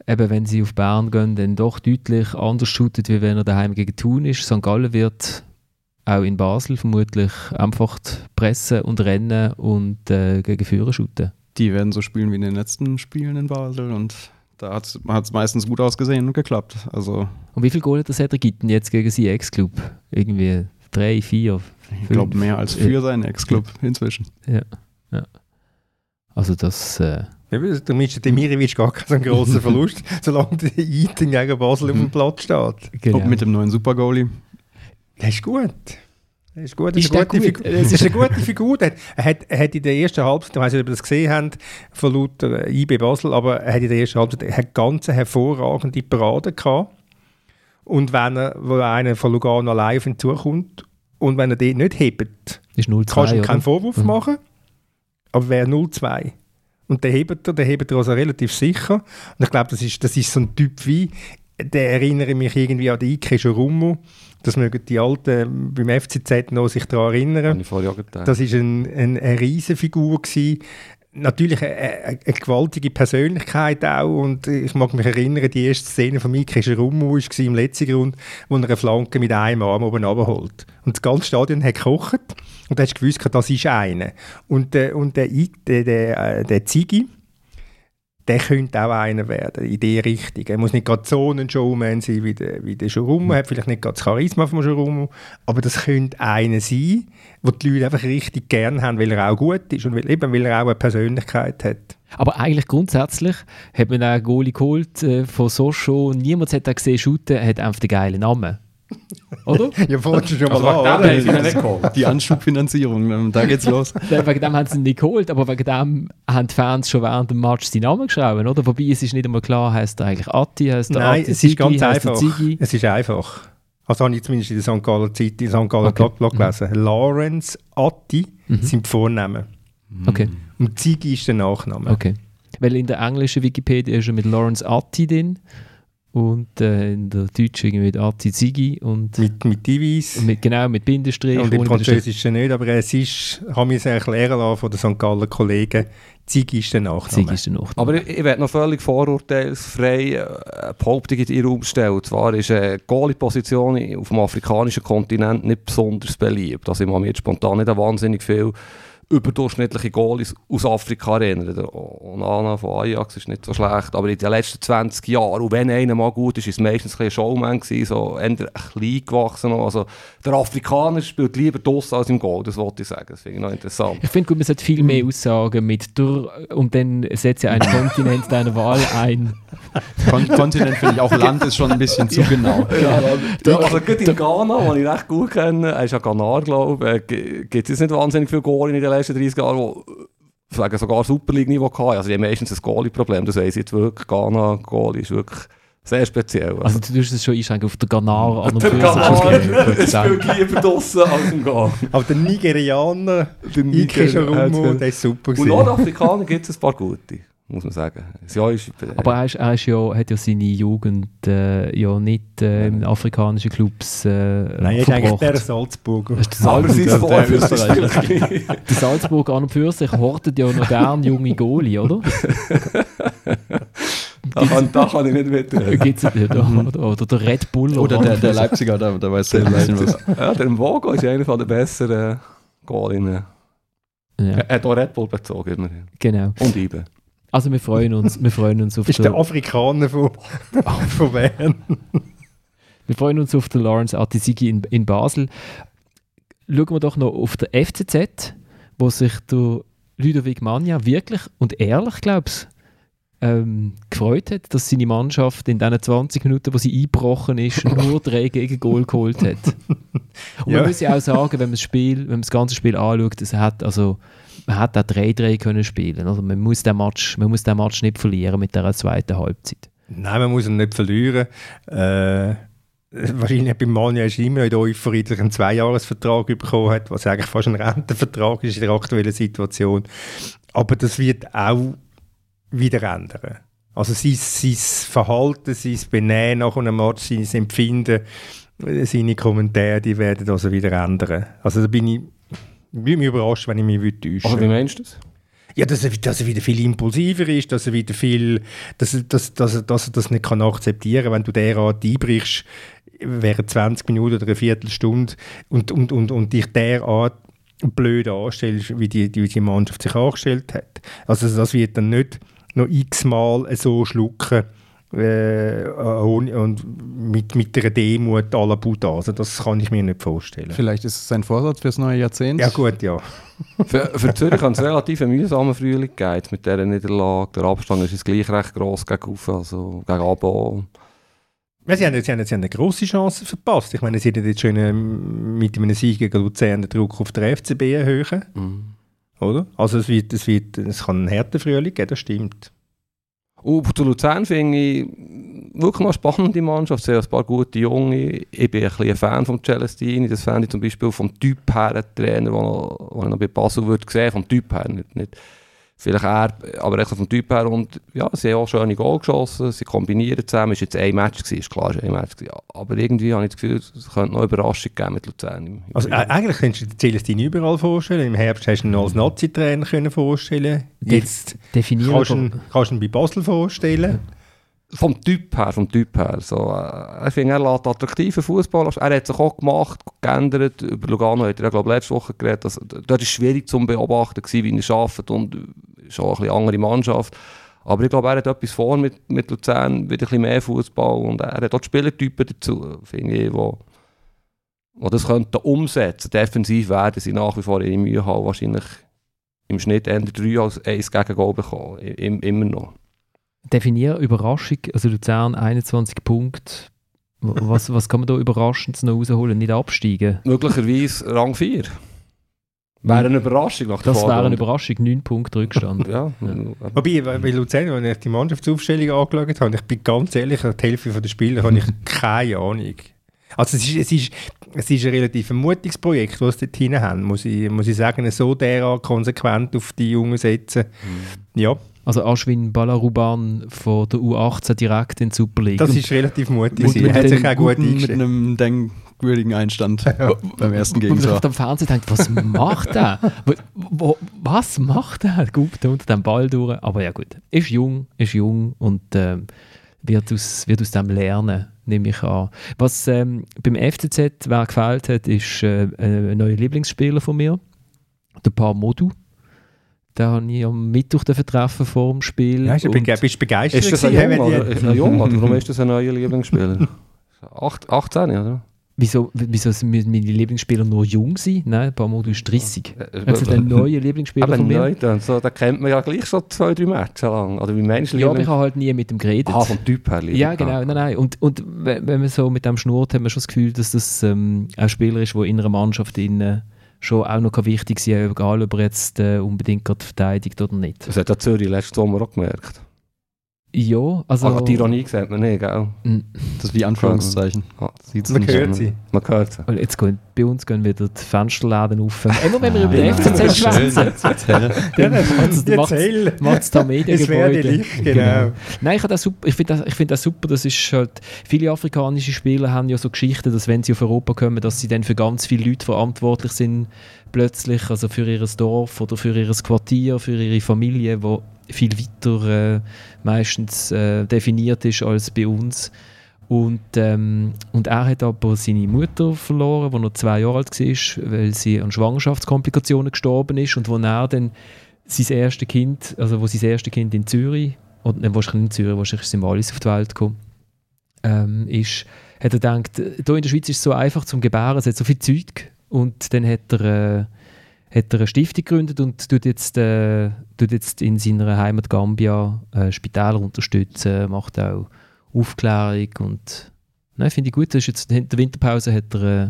eben wenn sie auf Bern gehen, dann doch deutlich anders shootet, wie wenn er daheim gegen Thun ist. St. Gallen wird auch in Basel vermutlich einfach pressen und rennen und äh, gegen Führer shooten. Die werden so spielen wie in den letzten Spielen in Basel und da hat es meistens gut ausgesehen und geklappt. Also und wie viele Goal hat der Cedric Gitten jetzt gegen seinen Ex-Club? Irgendwie drei, vier, Ich glaube mehr als für ja. seinen Ex-Club inzwischen. Ja, ja. Also das... Äh, ja, der Mischa Demirovic gar keinen grossen Verlust, solange der Eaton gegen Basel auf dem Platz steht. Genau. Und mit dem neuen Super-Goalie. Das ist gut. Das ist gut. Das ist, eine gute, gut? Das ist eine gute Figur. Er hat, er hat in der ersten Halbzeit, ich weiß nicht, ob ihr das gesehen habt, von lauter IB Basel, aber er hat in der ersten Halbzeit er hat ganz hervorragende Parade gehabt. Und wenn er, wo einer von Lugano allein auf ihn zukommt und wenn er den nicht hebt, ist 0 kannst du ihm keinen Vorwurf mhm. machen. Aber wäre 0-2. Und der hebt er, der hebt er also relativ sicher. Und ich glaube, das ist, das ist so ein Typ wie, der erinnere mich irgendwie an den Ike Jorumo. Das mögen die Alten beim FCZ noch sich daran erinnern. Das war ein, ein, eine Riesenfigur. Gewesen natürlich eine, eine, eine, gewaltige Persönlichkeit auch und ich mag mich erinnern, die erste Szene von Mike Rumu war im letzten Grund, wo er eine Flanke mit einem Arm oben runterholt. Und das ganze Stadion hat gekocht und du hast gewusst, das ist einer. Und, äh, und der, der, der, äh, der Ziggy, der könnte auch einer werden, in die Richtung. Er muss nicht gerade so ein Showman sein wie der, wie der Schurumo, hat vielleicht nicht gerade das Charisma vom Schurumo, aber das könnte einer sein, den die Leute einfach richtig gern haben, weil er auch gut ist und weil, eben, weil er auch eine Persönlichkeit hat. Aber eigentlich grundsätzlich hat man einen Goalie geholt äh, von Socho, niemand hat ihn gesehen shooten, er hat einfach den geilen Namen. Oder? ja, vorhin schon mal also an, oder? Die Anschubfinanzierung, da geht's los. wegen dem haben sie ihn nicht geholt, aber wegen dem haben die Fans schon während dem Match seinen Namen geschrieben, oder? Wobei es ist nicht einmal klar, heißt er eigentlich Atti, heißt er Nein, Atti es Zigi, ist ganz einfach. Es ist einfach. Also habe ich zumindest in der St. Galler Zeit, in St. Galler okay. Blog gelesen. Mhm. Lawrence Atti mhm. sind die Vornamen. Okay. Und Zigi ist der Nachname. Okay. Weil in der englischen Wikipedia ist er mit Lawrence Atti drin und äh, in der Deutschen irgendwie mit Atti Zigi und mit, mit Divis. Mit, genau, mit Bindestrich. Und im Französischen nicht, aber es ist, haben wir es erklären lassen von den St. Galler Kollegen, Zigi ist der Nachname. Zigi ist der Nachname. Aber ich, ich werde noch völlig vorurteilsfrei eine Behauptung in den Raum stellen. Zwar ist eine Goalie-Position auf dem afrikanischen Kontinent nicht besonders beliebt. Also ich mache mir jetzt spontan nicht wahnsinnig viel überdurchschnittliche Goalies aus Afrika erinnern. Der Onana von Ajax ist nicht so schlecht, aber in den letzten 20 Jahren, und wenn einer mal gut ist, ist es meistens ein Showman gewesen, so eher klein gewachsen. Also der Afrikaner spielt lieber draussen als im Goal, das wollte ich sagen. Das finde ich noch interessant. Ich finde, man sollte viel mehr aussagen mit durch, und dann setze ich einen Kontinent deiner Wahl ein. Kon Kontinent finde ich auch Land ist schon ein bisschen zu genau. Ja, ja, also gerade in Ghana, den ich recht gut kenne, er ist ja Ghanar, glaube ich, gibt es nicht wahnsinnig viele Goal in den letzten 30 Jahren, die sagen sogar Super League-Niveau hatten. Also die haben meistens ein Goalie-Problem, das weiss ich jetzt wirklich. Ghana, Goalie ist wirklich sehr speziell. Also, also du tust es schon einschränken auf den Ghanar an und für sich. Das spielt lieber draussen als im Ghana. Aber der Nigerianer, der Nigerianer, der ist super Und Nordafrikaner gibt es ein paar gute muss man sagen. Ja, ist, äh, Aber er, ist, er ist ja, hat ja seine Jugend äh, ja nicht äh, in afrikanischen Clubs äh, Nein, er ist eigentlich der Salzburger. Das ist der, der, der Salzburger an und für sich hortet ja noch gern junge Goalie, oder? da, kann, da kann ich nicht mit. Gibt's nicht, oder, der Red Bull. Oder, oder der, der Leipziger, der, der weiß sehr was. Ja, der Mvogo ist einer der besseren Goalinnen. Ja. Er hat auch Red Bull bezogen, immerhin. Genau. Und Ibe. Also wir freuen uns, wir freuen uns auf ist der Afrikaner von, von Bern. wir freuen uns auf den Lawrence Artisigi in, in Basel. Schauen wir doch noch auf der FCZ, wo sich der Ludovic Magna wirklich und ehrlich, glaube ich, ähm, gefreut hat, dass seine Mannschaft in diesen 20 Minuten, wo sie eingebrochen ist, nur drei Gegengol geholt hat. Aber man muss ja auch sagen, wenn man das Spiel, wenn man das ganze Spiel anschaut, es hat also man hat auch 3-3 können spielen. Also man muss den Match, man muss den Match nicht verlieren mit der zweiten Halbzeit. Nein, man muss ihn nicht verlieren. Äh, wahrscheinlich bei Manja ist immer in der Euphorie, dass er einen Zweijahresvertrag bekommen hat, was eigentlich fast ein Rentenvertrag ist in der aktuellen Situation. Aber das wird auch wieder ändern. Also sein, sein Verhalten, sein Benehmen nach einem Match, sein Empfinden, seine Kommentare, die werden also wieder ändern. Also da bin ich, bin mich überrascht, wenn ich mich täuschen Aber wie meinst du das? Ja, dass er, dass er wieder viel impulsiver ist, dass er wieder viel, dass er, dass, dass er, dass er das nicht kann akzeptieren kann, wenn du derart einbrichst während 20 Minuten oder eine Viertelstunde und, und, und, und dich derart blöd anstellst, wie die, die, die Mannschaft sich angestellt hat. Also das wird dann nicht noch x-mal so schlucken äh, und mit, mit einer Demut à la Buddha. Also das kann ich mir nicht vorstellen. Vielleicht ist es sein Vorsatz fürs neue Jahrzehnt? Ja gut, ja. für, für Zürich hat es relativ einen mühsamen Frühling gegeben mit dieser Niederlage. Der Abstand ist jetzt gleich recht gross gegen Ufe, also gegen Abo. Ja, sie, haben, sie, haben, sie haben eine grosse Chance verpasst. Ich meine, sie hätten jetzt schon mit einem Sieg gegen Luzern den Druck auf der FCB erhöhen. Mhm. Oder? Also es, wird, es, wird, es kann einen härten Frühling geben, das stimmt. Und zu Luzern finde ich wirklich noch spannende Mannschaft. Sehr ein paar gute Junge. Ich bin ein, bisschen ein Fan von Celestini. Das fände ich zum Beispiel vom Typ her einen Trainer, den ich noch bei Basel würde sehen. Vom Typ her. Nicht, nicht vielleicht er, aber echt vom Typ her. Und ja, sie haben auch schöne Goal geschossen. Sie kombinieren zusammen. Es war jetzt ein Match. Gewesen, ist klar, ein Match. Gewesen. Aber irgendwie habe ich das Gefühl, es könnte noch eine Überraschung geben mit Luzern. Also äh, eigentlich könntest du dir Celestini überall vorstellen. Im Herbst hast du ihn als Nazi-Trainer vorstellen Jetzt Definieren kannst du ihn, kannst ihn bei Basel vorstellen. Vom Typ her, vom Typ her. So, äh, ich finde, er lässt attraktiven Fußball. Er hat sich auch gemacht, geändert. Über Lugano hat er, glaube letzte Woche geredet. Also, dort war es schwierig zu beobachten, wie er arbeitet und schon eine andere Mannschaft. Aber ich glaube, er hat etwas vor mit, mit Luzern, wieder ein bisschen mehr Fußball und er hat auch Spielertypen dazu, finde ich, wo, wo das könnten umsetzen. Defensiv werden sie nach wie vor in Mühe haben, wahrscheinlich im Schnitt eher drei als eins gegen Goal bekommen, immer noch. Definier Überraschung, also Luzern 21 Punkte. Was, was kann man da überraschend noch rausholen? Nicht absteigen? Möglicherweise Rang 4. Wäre eine Überraschung nach der Das wäre eine Überraschung, 9 Punkte Rückstand. ja. Wobei, bei Luzern, als ich die Mannschaftsaufstellung angeschaut habe, ich bin ganz ehrlich, die Hälfte der Spieler habe ich keine Ahnung. Also es ist, es ist, es ist ein relativ mutiges Projekt, das sie dort hinein haben, muss ich, muss ich sagen, so derart konsequent auf die Jungen setzen. Mhm. Ja, also Aschwin Balaruban von der U18 direkt in die Super League. Das ist relativ mutig. Er hat sich auch gut Mit einem denkwürdigen Einstand beim ersten Gegentor. Und am Fernsehen denkt, was macht er? was macht er? Guckt unter dem Ball durch. Aber ja gut, ist jung, ist jung und äh, wird, aus, wird aus dem lernen, nehme ich an. Was ähm, beim FCZ wer gefällt hat, ist äh, ein neuer Lieblingsspieler von mir, der Paar Modu den habe ich am Mittwoch treffen vor dem Spiel. Ja, bist du begeistert? Ist das ein Jung, oder, ist ein Jung, oder warum ist das ein neuer Lieblingsspieler? 18, oder? Wieso, wieso müssen meine Lieblingsspieler nur jung sein? Nein, Pamodu ist 30. Also der neue Lieblingsspieler aber von mir. Neu, dann, so, den kennt man ja gleich schon zwei, drei Matches lang. Oder wie meinst du Ja, aber ich habe halt nie mit dem geredet. Ah, vom Typ her. Ja, genau. Nein, nein. Und, und wenn man so mit dem schnurrt, hat man schon das Gefühl, dass das ähm, ein Spieler ist, der in einer Mannschaft in, schon auch noch wichtig sein, egal ob er jetzt äh, unbedingt gerade verteidigt oder nicht. Das hat der Zürich letzten Sommer auch gemerkt. Ja, also... Aber die Ironie sieht man nicht, gell? Das ist wie Anführungszeichen. Ja, man hört sie. Man hört sie. Und jetzt gehen, bei uns gehen wieder die Fensterläden auf. Immer wenn wir über die FCZ schwätzen. Dann macht es da Mediengebäude. Licht, genau. genau. Nein, ich, ich finde das, find das super. Das ist halt, viele afrikanische Spieler haben ja so Geschichten, dass wenn sie auf Europa kommen, dass sie dann für ganz viele Leute verantwortlich sind plötzlich, also für ihr Dorf oder für ihr Quartier, für ihre Familie, wo viel weiter äh, meistens äh, definiert ist als bei uns. Und, ähm, und er hat aber seine Mutter verloren, als er zwei Jahre alt war, weil sie an Schwangerschaftskomplikationen gestorben ist und wo er dann sein erstes Kind, also wo sein erstes Kind in Zürich, oder nicht wahrscheinlich in Zürich, wahrscheinlich ist in Wallis auf die Welt gekommen, ähm, ist, hat er gedacht, hier in der Schweiz ist es so einfach zum Gebären, es hat so viel Zeug und dann hat er äh, hat er eine Stiftung gegründet und tut jetzt, äh, tut jetzt in seiner Heimat Gambia äh, Spitäler unterstützen, macht auch Aufklärung und nein, finde ich gut. Das ist jetzt, in der Winterpause hat er, äh,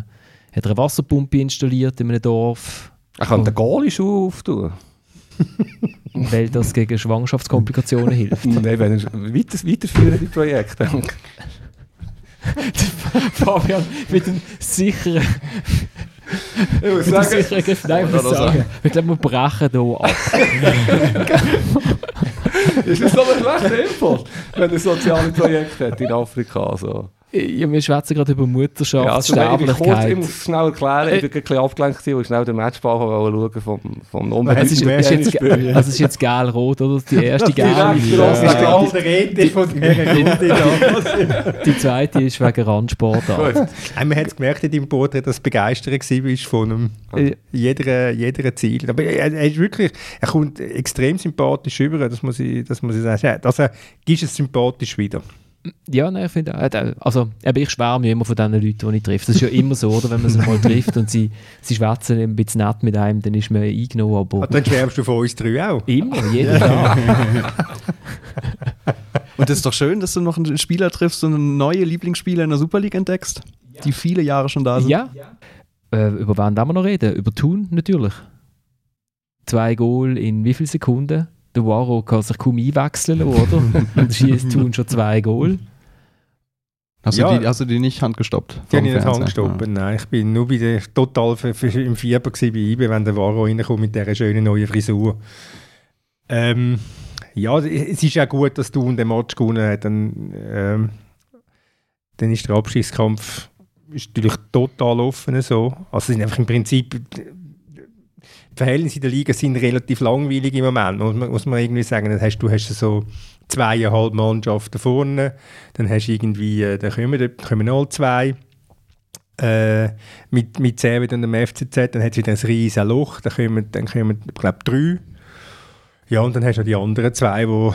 hat er eine Wasserpumpe installiert in einem Dorf. Er könnte den Goalie-Schuh auftun. weil das gegen Schwangerschaftskomplikationen hilft. Nein, wenn er weiter, weiterführen die Projekte. Fabian mit einem sicheren. Ich muss sagen- sicheren Griff. Nein, ich muss sagen, ich glaube, wir brechen hier ab. ist das doch ein schlechter Input, wenn er soziale Projekte hat in Afrika. So. Ja, wir schwätzen gerade über Mutterschaft, Ja, also nein, ich, Sterblichkeit. muss schnell erklären, ich war ein bisschen abgelenkt gewesen, und schnell den Matchball schauen vom, vom Es ist, unbedeutenden es, ist jetzt, also es ist jetzt gelb-rot, oder? Die erste gelbe. Die zweite ist wegen Randsportart. Man hat es gemerkt in deinem Porträt, dass du begeistert warst von einem, Äh, jeder, jeder Ziel. Aber er, er ist wirklich, er kommt extrem sympathisch rüber, das muss ich, das muss ich sagen. Also gibst es sympathisch wieder. Ja, nein, ich finde, also, aber ich schwärme ja immer von den Leuten, die ich treffe. Das ist ja immer so, oder? Wenn man sie mal trifft und sie, sie schwätzen ein bisschen nett mit einem, dann ist man eingenommen, aber Ah, Dann schwärmst du von uns drei auch. immer, jeden Tag. Und es ist doch schön, dass du noch einen Spieler triffst und einen neuen Lieblingsspieler in der Super League entdeckst, die viele Jahre schon da sind. Ja. Äh, über wen wollen wir noch reden? Über Thun natürlich. Zwei Goal in wie vielen Sekunden? Der Waro kann sich kaum einwechseln, oder? Und schießt Thun schon zwei Goal. Hast, du Ja. die, hast du die nicht handgestoppt? Die habe ich nicht Fernseher? angestoppt. Nein, ich bin nur bei der, total für, für, im Fieber gewesen bei IBE, wenn der Varo reinkommt mit dieser schönen neuen Frisur. Ähm, ja, es ist auch gut, dass du den Match gewonnen hast. Dann, ähm, dann ist der Abstiegskampf ist natürlich total offen. So. Also sind einfach im Prinzip Verhältnisse in der Liga sind relativ langweilig im Moment, muss man, muss man irgendwie sagen. Dann hast, du hast so zweieinhalb Mannschaften vorne, dann hast du irgendwie, äh, dann kommen, dann kommen alle zwei äh, mit, mit Servet und dem FCZ, dann hat es wieder ein riesiges Loch, dann kommen, dann kommen ich glaube drei. Ja, und dann hast du die anderen zwei, wo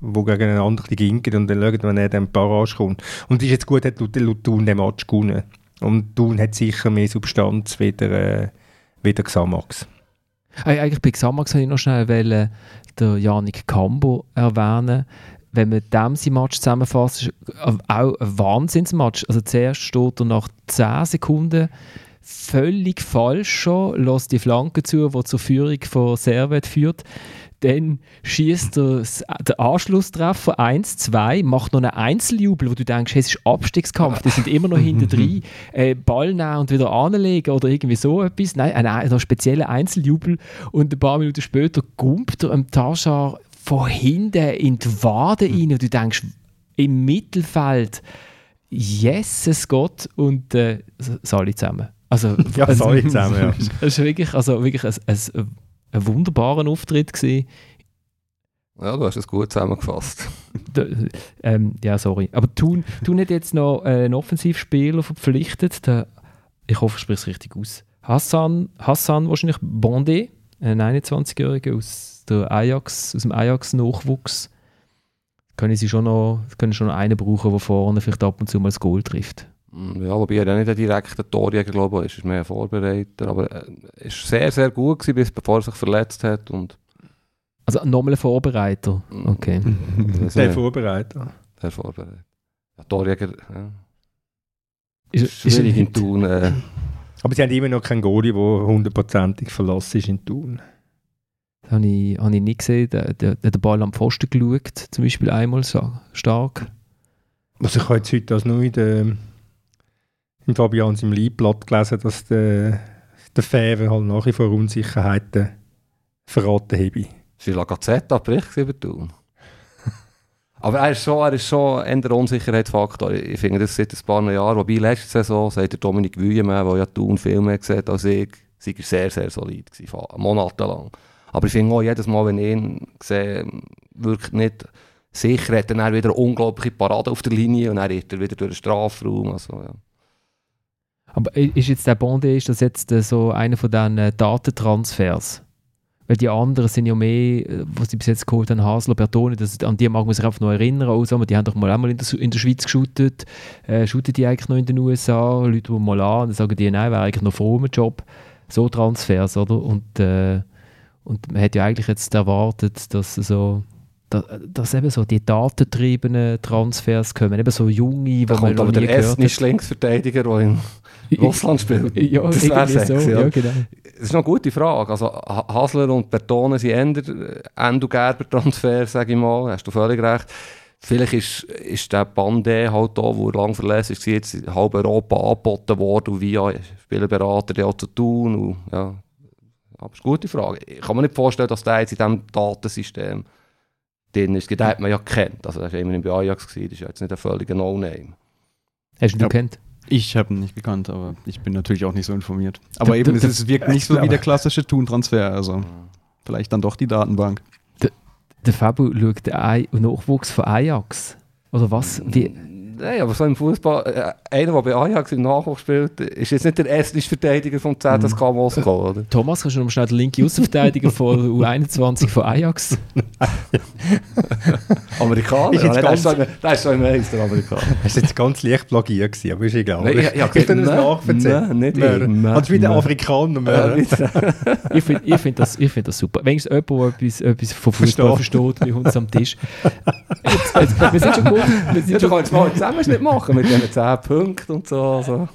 wo gegeneinander die und dann schauen, wenn er dann Barrage kommt. Und es ist jetzt gut, hat Luthun den Match gewonnen. Und Thun hat sicher mehr Substanz wieder, äh, wieder Xamax. Hey, eigentlich bei Xamax wollte ich noch schnell den Janik Cambo erwähnen. Wenn man dem sein Match zusammenfasst, ist auch ein Wahnsinnsmatch. Also zuerst steht er nach 10 Sekunden völlig falsch schon, lässt die Flanke zu, die zur Führung von Servet führt. Dann schießt er den Anschlusstreffer 1-2, macht noch einen Einzeljubel, wo du denkst, hey, es ist Abstiegskampf, die sind immer noch hinter drin. Äh, Ball nehmen und wieder anlegen oder irgendwie so etwas. Nein, ein, ein, spezieller Einzeljubel. Und ein paar Minuten später gumpt er am Taschar von hinten in die Wade rein und du denkst, im Mittelfeld, Jesus Gott und äh, s- alle zusammen. Also, Ja, also, alle zusammen, ja. Es war wirklich, also wirklich ein, ein, ein wunderbarer Auftritt. Gewesen. Ja, du hast es gut zusammengefasst. Ähm, ja, sorry. Aber Thun, Thun hat jetzt noch äh, einen Offensivspieler verpflichtet. Der, ich hoffe, ich spreche es richtig aus. Hassan, Hassan wahrscheinlich Bondé, ein 21-Jähriger aus, der Ajax, aus dem Ajax-Nachwuchs. Können sie schon noch, können schon noch einen brauchen, der vorne vielleicht ab und zu mal das Goal trifft. Mm, Ja, wobei er ja nicht ein direkter Torjäger, glaube ich, ist, ist mehr ein Vorbereiter. Aber er ist sehr, sehr gut gewesen, bis bevor er sich verletzt hat. Und, Also nochmal ein Vorbereiter. Okay. das Der ist Vorbereiter. der Vorbereiter. Ja, Torjäger, ja. Ist, Ist in Thun. Äh, Aber sie haben immer noch keinen Goalie, der hundertprozentig verlassen ist in Thun. Das habe ich, habe ich nicht gesehen. Der, der, der hat den Ball am Pfosten geschaut, zum Beispiel einmal so stark. Also ich habe jetzt heute das nur in der, im Fabian im Leitblatt gelesen, dass der, der Fähre halt nach wie vor Unsicherheiten verraten habe. es war La Gazzetta Bericht über Thun. Aber er ist schon, er ist schon eher der Unsicherheitsfaktor. Ich finde das seit ein paar Jahren. Wobei letzte Saison, sagt der Dominik Wüjemann, der ja Thun viel mehr sieht als ich, sei er sehr, sehr solid gewesen, monatelang. Aber ich finde auch jedes Mal, wenn ich ihn sehe, wirkt nicht sicher, hat er wieder eine unglaubliche Parade auf der Linie und dann ist er wieder durch den Strafraum. Also, ja. Aber ist jetzt der Bondé, ist das jetzt äh, so einer von diesen äh, Datentransfers? Weil die anderen sind ja mehr, äh, was sie bis jetzt geholt haben, Hasler, Bertoni, das, an die mag man sich einfach noch erinnern. Also, die haben doch mal auch mal in der, in der Schweiz geshootet. Äh, shooten die eigentlich noch in den USA? Leute, die mal an, dann sagen die, nein, wäre eigentlich noch froh um Job. So Transfers, oder? Und, äh, und man hätte ja eigentlich jetzt erwartet, dass so dass eben so die datentriebenen Transfers kommen, eben so junge, Da wo man kommt aber der erste Linksverteidiger, der in Russland spielt. Ja, das wäre so, ja, ja. genau. Das ist eine gute Frage. Also Ha- Hasler und Bertone sind eher Endo Gerber-Transfer, sage ich mal. Hast du völlig recht. Vielleicht ist, ist der Bandé halt da, der lang verlässlich war, jetzt halb Europa angeboten worden und via Spielerberater der auch zu tun. Und, ja. Aber das ist eine gute Frage. Ich kann mir nicht vorstellen, dass der jetzt in diesem Datensystem drin ist. Den hat man ja kennt. Also der war immerhin bei Ajax, gewesen. das ist ja jetzt nicht ein völliger No-Name. Hast du ihn Ja. gekannt? Ich habe ihn nicht gekannt, aber ich bin natürlich auch nicht so informiert. Aber Der- eben, der- es ist, wirkt nicht so wie der klassische Thun-Transfer. Also vielleicht dann doch die Datenbank. Der Fabu schaut den Nachwuchs von Ajax. Oder was? Wie? Nein, aber so im Fußball, äh, einer, der bei Ajax im Nachwuchs spielt, ist jetzt nicht der estnische Verteidiger vom ZSK Moskau, oder? Thomas, kannst du noch schnell den linken Außenverteidiger von U21 von Ajax? Amerikaner? Ist Ja, jetzt der ist ganz- so im- der ist so im Eis, der Amerikaner. Es war jetzt ganz leicht plagiert, gewesen, aber ist egal. Nein, ich- ich ich kann das nachvollziehen. nein, nicht nein, Also wie der. Afrikaner. Äh, wieder- Ich finde find das, ich find das super. Wenigstens jemand, der etwas, etwas von Fußball versteht, wie uns am Tisch. Jetzt, jetzt, wir sind schon gut. Wir Ja, sind du schon, kannst mal einen Zusammenschnitt machen mit diesen 10 Punkten und so. Also.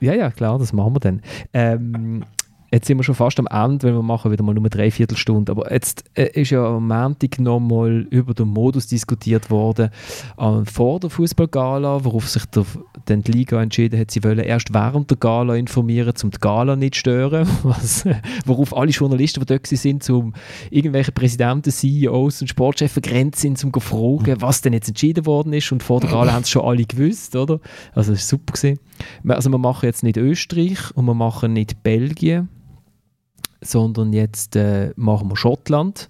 ja, ja, klar, das machen wir dann. Ähm, jetzt sind wir schon fast am Ende, weil wir machen wieder mal nur drei Viertelstunden. Aber jetzt äh, ist ja am Montag nochmal über den Modus diskutiert worden äh, vor der Fußballgala, worauf sich der, dann die Liga entschieden hat, sie wollen erst während der Gala informieren, um die Gala nicht zu stören. Was, äh, worauf alle Journalisten, die dort sind, um irgendwelche Präsidenten, CEOs und Sportchefs vergrenzt sind, um zu fragen, was denn jetzt entschieden worden ist. Und vor der Gala haben es schon alle gewusst, oder? Also das war super. Gewesen. Also wir machen jetzt nicht Österreich und wir machen nicht Belgien, sondern jetzt äh, machen wir Schottland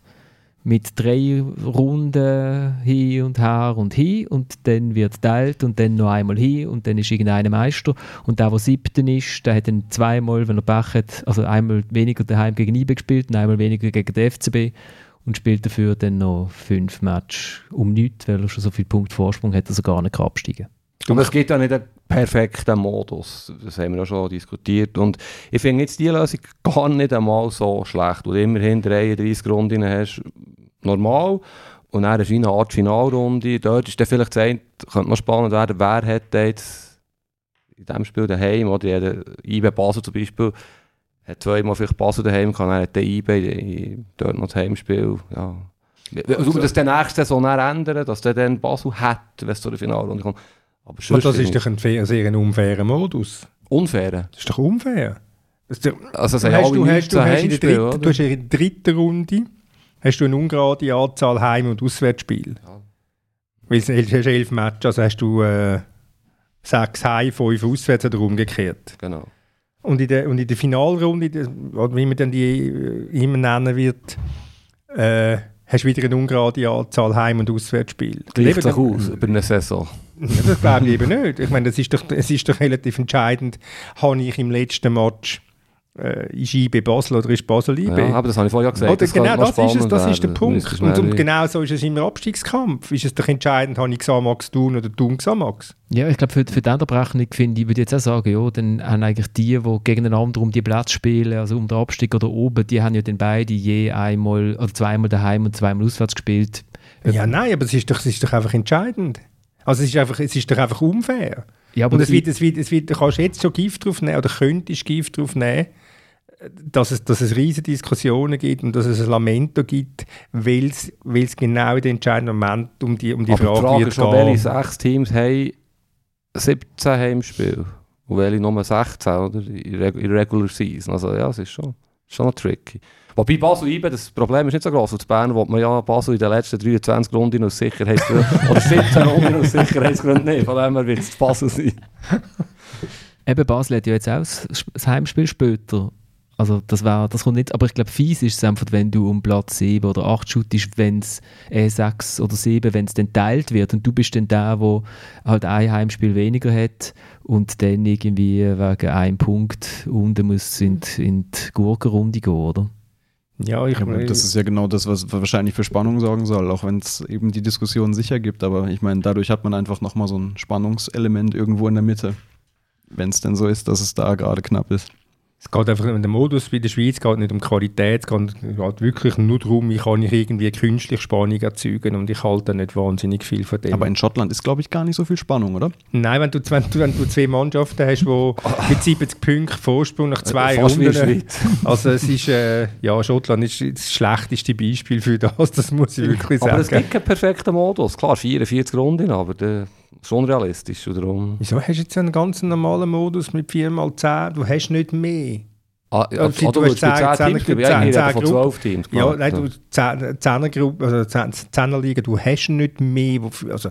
mit drei Runden hin und her und hin und dann wird teilt und dann noch einmal hin und dann ist irgendeiner Meister und der, der siebten ist, der hat dann zweimal, wenn er Pech hat, also einmal weniger daheim gegen IB gespielt und einmal weniger gegen den FCB und spielt dafür dann noch fünf Matches um nichts, weil er schon so viel Punkt Vorsprung hat, dass er gar nicht absteigen kann. Aber es gibt ja nicht einen perfekten Modus. Das haben wir auch schon diskutiert. Und ich finde jetzt die Lösung gar nicht einmal so schlecht. Wo du immerhin 33 Runden hast, normal. Und dann hast du eine Art Finalrunde. Dort ist dann vielleicht das eine, könnte noch spannend werden, wer hat jetzt in diesem Spiel daheim, oder IB Basel zum Beispiel, hat zweimal vielleicht Basel daheim, kann hat der IB dort noch das Heimspiel. Ja. Also, das dann nächste Saison ändern, dass der dann Basel hat, wenn es zu der Finalrunde kommt. Aber sonst das ist doch ein fair, sehr ein unfairer Modus. Unfair. Das ist doch unfair. Ist doch, Also, hast, du, hast, du, hast in der dritten, du hast in der dritten Runde hast du eine ungerade Anzahl Heim- und Auswärtsspiele. Ja. Weil du hast elf Matches, also hast du äh, sechs Heim, fünf auswärts oder umgekehrt. Genau. Und in der, und in der Finalrunde, oder wie man dann die äh, immer nennen wird, äh, hast du wieder eine ungerade Anzahl Heim- und Auswärtsspiele. Gleicht sich aus über eine Saison. Ja, das glaube ich eben nicht. Ich meine, das ist doch, es ist doch relativ entscheidend, habe ich im letzten Match äh, ist IB Basel oder ist Basel IB? Ja, aber das habe ich vorher gesagt. Oder das genau, das ist, es, das ist der. Punkt. Und, und genau so ist es im Abstiegskampf. Ist es doch entscheidend, habe ich Xamax tun oder tun Xamax? Ja, ich glaube, für, für die Unterbrechung finde ich, würde ich jetzt auch sagen, ja, dann haben eigentlich die, die gegeneinander um die Plätze spielen, also um den Abstieg oder oben, die haben ja dann beide je einmal oder zweimal daheim und zweimal auswärts gespielt. Ja, nein, aber es ist doch, es ist doch einfach entscheidend. Also es ist, einfach, es ist doch einfach unfair. Ja, Und es wird, es wird, es wird, du kannst jetzt schon Gift drauf nehmen oder könntest Gift drauf nehmen, dass es, dass es riesige Diskussionen gibt und dass es ein Lamento gibt, weil es weil es genau in dem entscheidenden Moment um die, um die aber Frage die Frage wird gehen. welche sechs Teams haben 17 Heimspiele und welche nur 16 oder? in Regular Season. Also ja, es ist schon, schon noch tricky. Wobei Basel IBE, das Problem ist nicht so groß. Als Bern will man ja Basel in den letzten 23 Runden aus Sicherheitsgründen oder 17 Runden aus Sicherheitsgründen nicht. Von dem her wird es Basel sein. Eben Basel hat ja jetzt auch das Heimspiel später. Also das war, das kommt nicht, aber ich glaube fies ist es einfach, wenn du um Platz 7 oder 8 shootest, wenn es äh, 6 oder 7, wenn es dann teilt wird und du bist dann der, der halt ein Heimspiel weniger hat und dann irgendwie wegen einem Punkt unten muss in die, in die Gurkenrunde gehen, oder? Ja, ich aber das ist ja genau das, was wahrscheinlich für Spannung sorgen soll, auch wenn es eben die Diskussion sicher gibt. Aber ich meine, dadurch hat man einfach nochmal so ein Spannungselement irgendwo in der Mitte, wenn es denn so ist, dass es da gerade knapp ist. Es geht einfach der Modus bei der Schweiz geht nicht um Qualität, es geht, geht wirklich nur darum, wie kann ich irgendwie künstlich Spannung erzeugen und ich halte nicht wahnsinnig viel von dem. Aber in Schottland ist, glaube ich, gar nicht so viel Spannung, oder? Nein, wenn du, wenn du, wenn du zwei Mannschaften hast, die mit 70 Punkten Vorsprung nach zwei Fast wie Runden... Also es ist, äh, ja, Schottland ist das schlechteste Beispiel für das, das muss ich wirklich sagen. Aber es gibt keinen perfekten Modus. Klar, 44 Runden, aber der ist unrealistisch. Und darum Wieso hast du jetzt einen ganz normalen Modus mit 4x10? Du hast nicht mehr. Ah, ja, Also, ah, du du hast willst mit 10 zehn- Teams zehn- geben? Ja, ich zehn- rede von zehn 12 Teams. Ja, klar. nein, du Zehn- Zehnergruppe, also Zehn- Zehnerliga, du hast nicht mehr, also,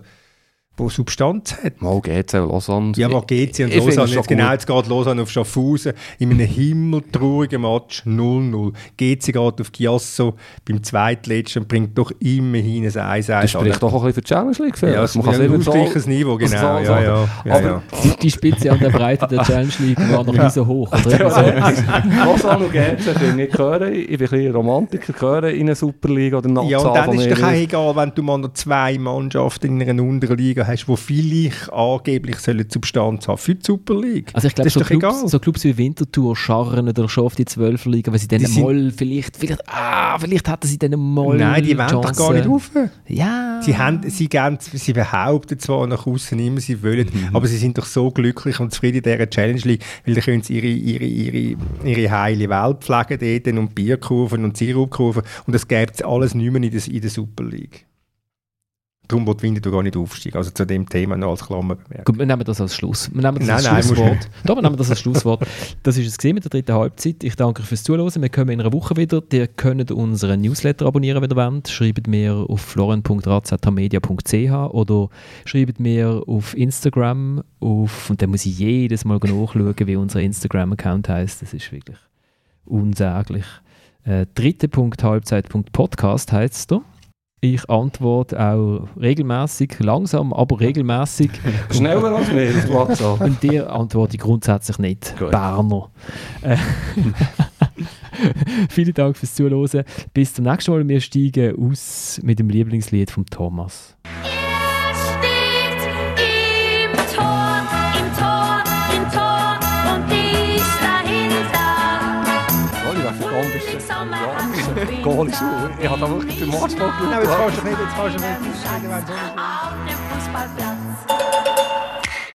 wo Substanz hat. Mal GC, Lausanne. Ja, aber GC und Ich finde es Lausanne, jetzt genau, jetzt geht Lausanne auf Schaffhausen in einem himmeltraurigen Match 0-0. GC geht auf Chiasso beim zweitletzten und bringt doch immerhin ein 1-1. Das spricht doch auch ein bisschen für die Challenge League. Felix. Ja, es Man kann ein es ausgleiches Niveau, also genau. ja, ja, ja, Aber- ja. Die, die Spitze an der Breite der Challenge League war noch nie so hoch. Oder irgendwie so. Lausanne und GC finde ich gehören. Ich bin ein bisschen Romantiker, gehören in eine Superliga oder eine Ja, und dann ist doch auch mehreren. egal, wenn du mal noch zwei Mannschaften in einer unteren Liga hast, die vielleicht angeblich sollen Substanz haben für die Super League. Also ich glaube, Das so ist doch Clubs, egal. so Clubs wie Winterthur scharren oder schon auf die 12er Liga, weil sie dann mal vielleicht, vielleicht, ah, vielleicht hätten sie dann mal Nein, die wollen doch gar nicht rauf. Ja. Sie, haben, sie, geben, sie behaupten zwar nach außen immer, sie wollen, Mhm. aber sie sind doch so glücklich und zufrieden in dieser Challenge League, weil dann können sie ihre, ihre, ihre, ihre heile Welt pflegen dort und Bierkurven und Sirupkurven und das gibt es alles nicht mehr in der, in der Super League. Darum wird Winterthur gar nicht aufsteigen. Also zu dem Thema noch als Klammerbemerkung. Gut, wir nehmen das als Schluss. Wir nehmen das Nein, als nein, Schlusswort. Doch, wir nehmen das als Schlusswort. Das ist es gesehen mit der dritten Halbzeit. Ich danke euch fürs Zuhören. Wir kommen in einer Woche wieder. Ihr könnt unseren Newsletter abonnieren, wenn ihr wollt. Schreibt mir auf florian.razatamedia.ch oder schreibt mir auf Instagram auf, und dann muss ich jedes Mal nachschauen, wie unser Instagram-Account heißt. Das ist wirklich unsäglich. Äh, dritte Punkt heißt es da. Ich antworte auch regelmäßig, langsam, aber regelmäßig. Schneller als mir auf WhatsApp. Und dir antworte ich grundsätzlich nicht. Gut. Berner. Äh, Vielen Dank fürs Zuhören. Bis zum nächsten Mal. Wir steigen aus mit dem Lieblingslied von Thomas. Du. Goalie Ich habe da wirklich den Matchball Nein, jetzt kannst du nicht, jetzt kannst du nicht. Auf dem Fußballplatz.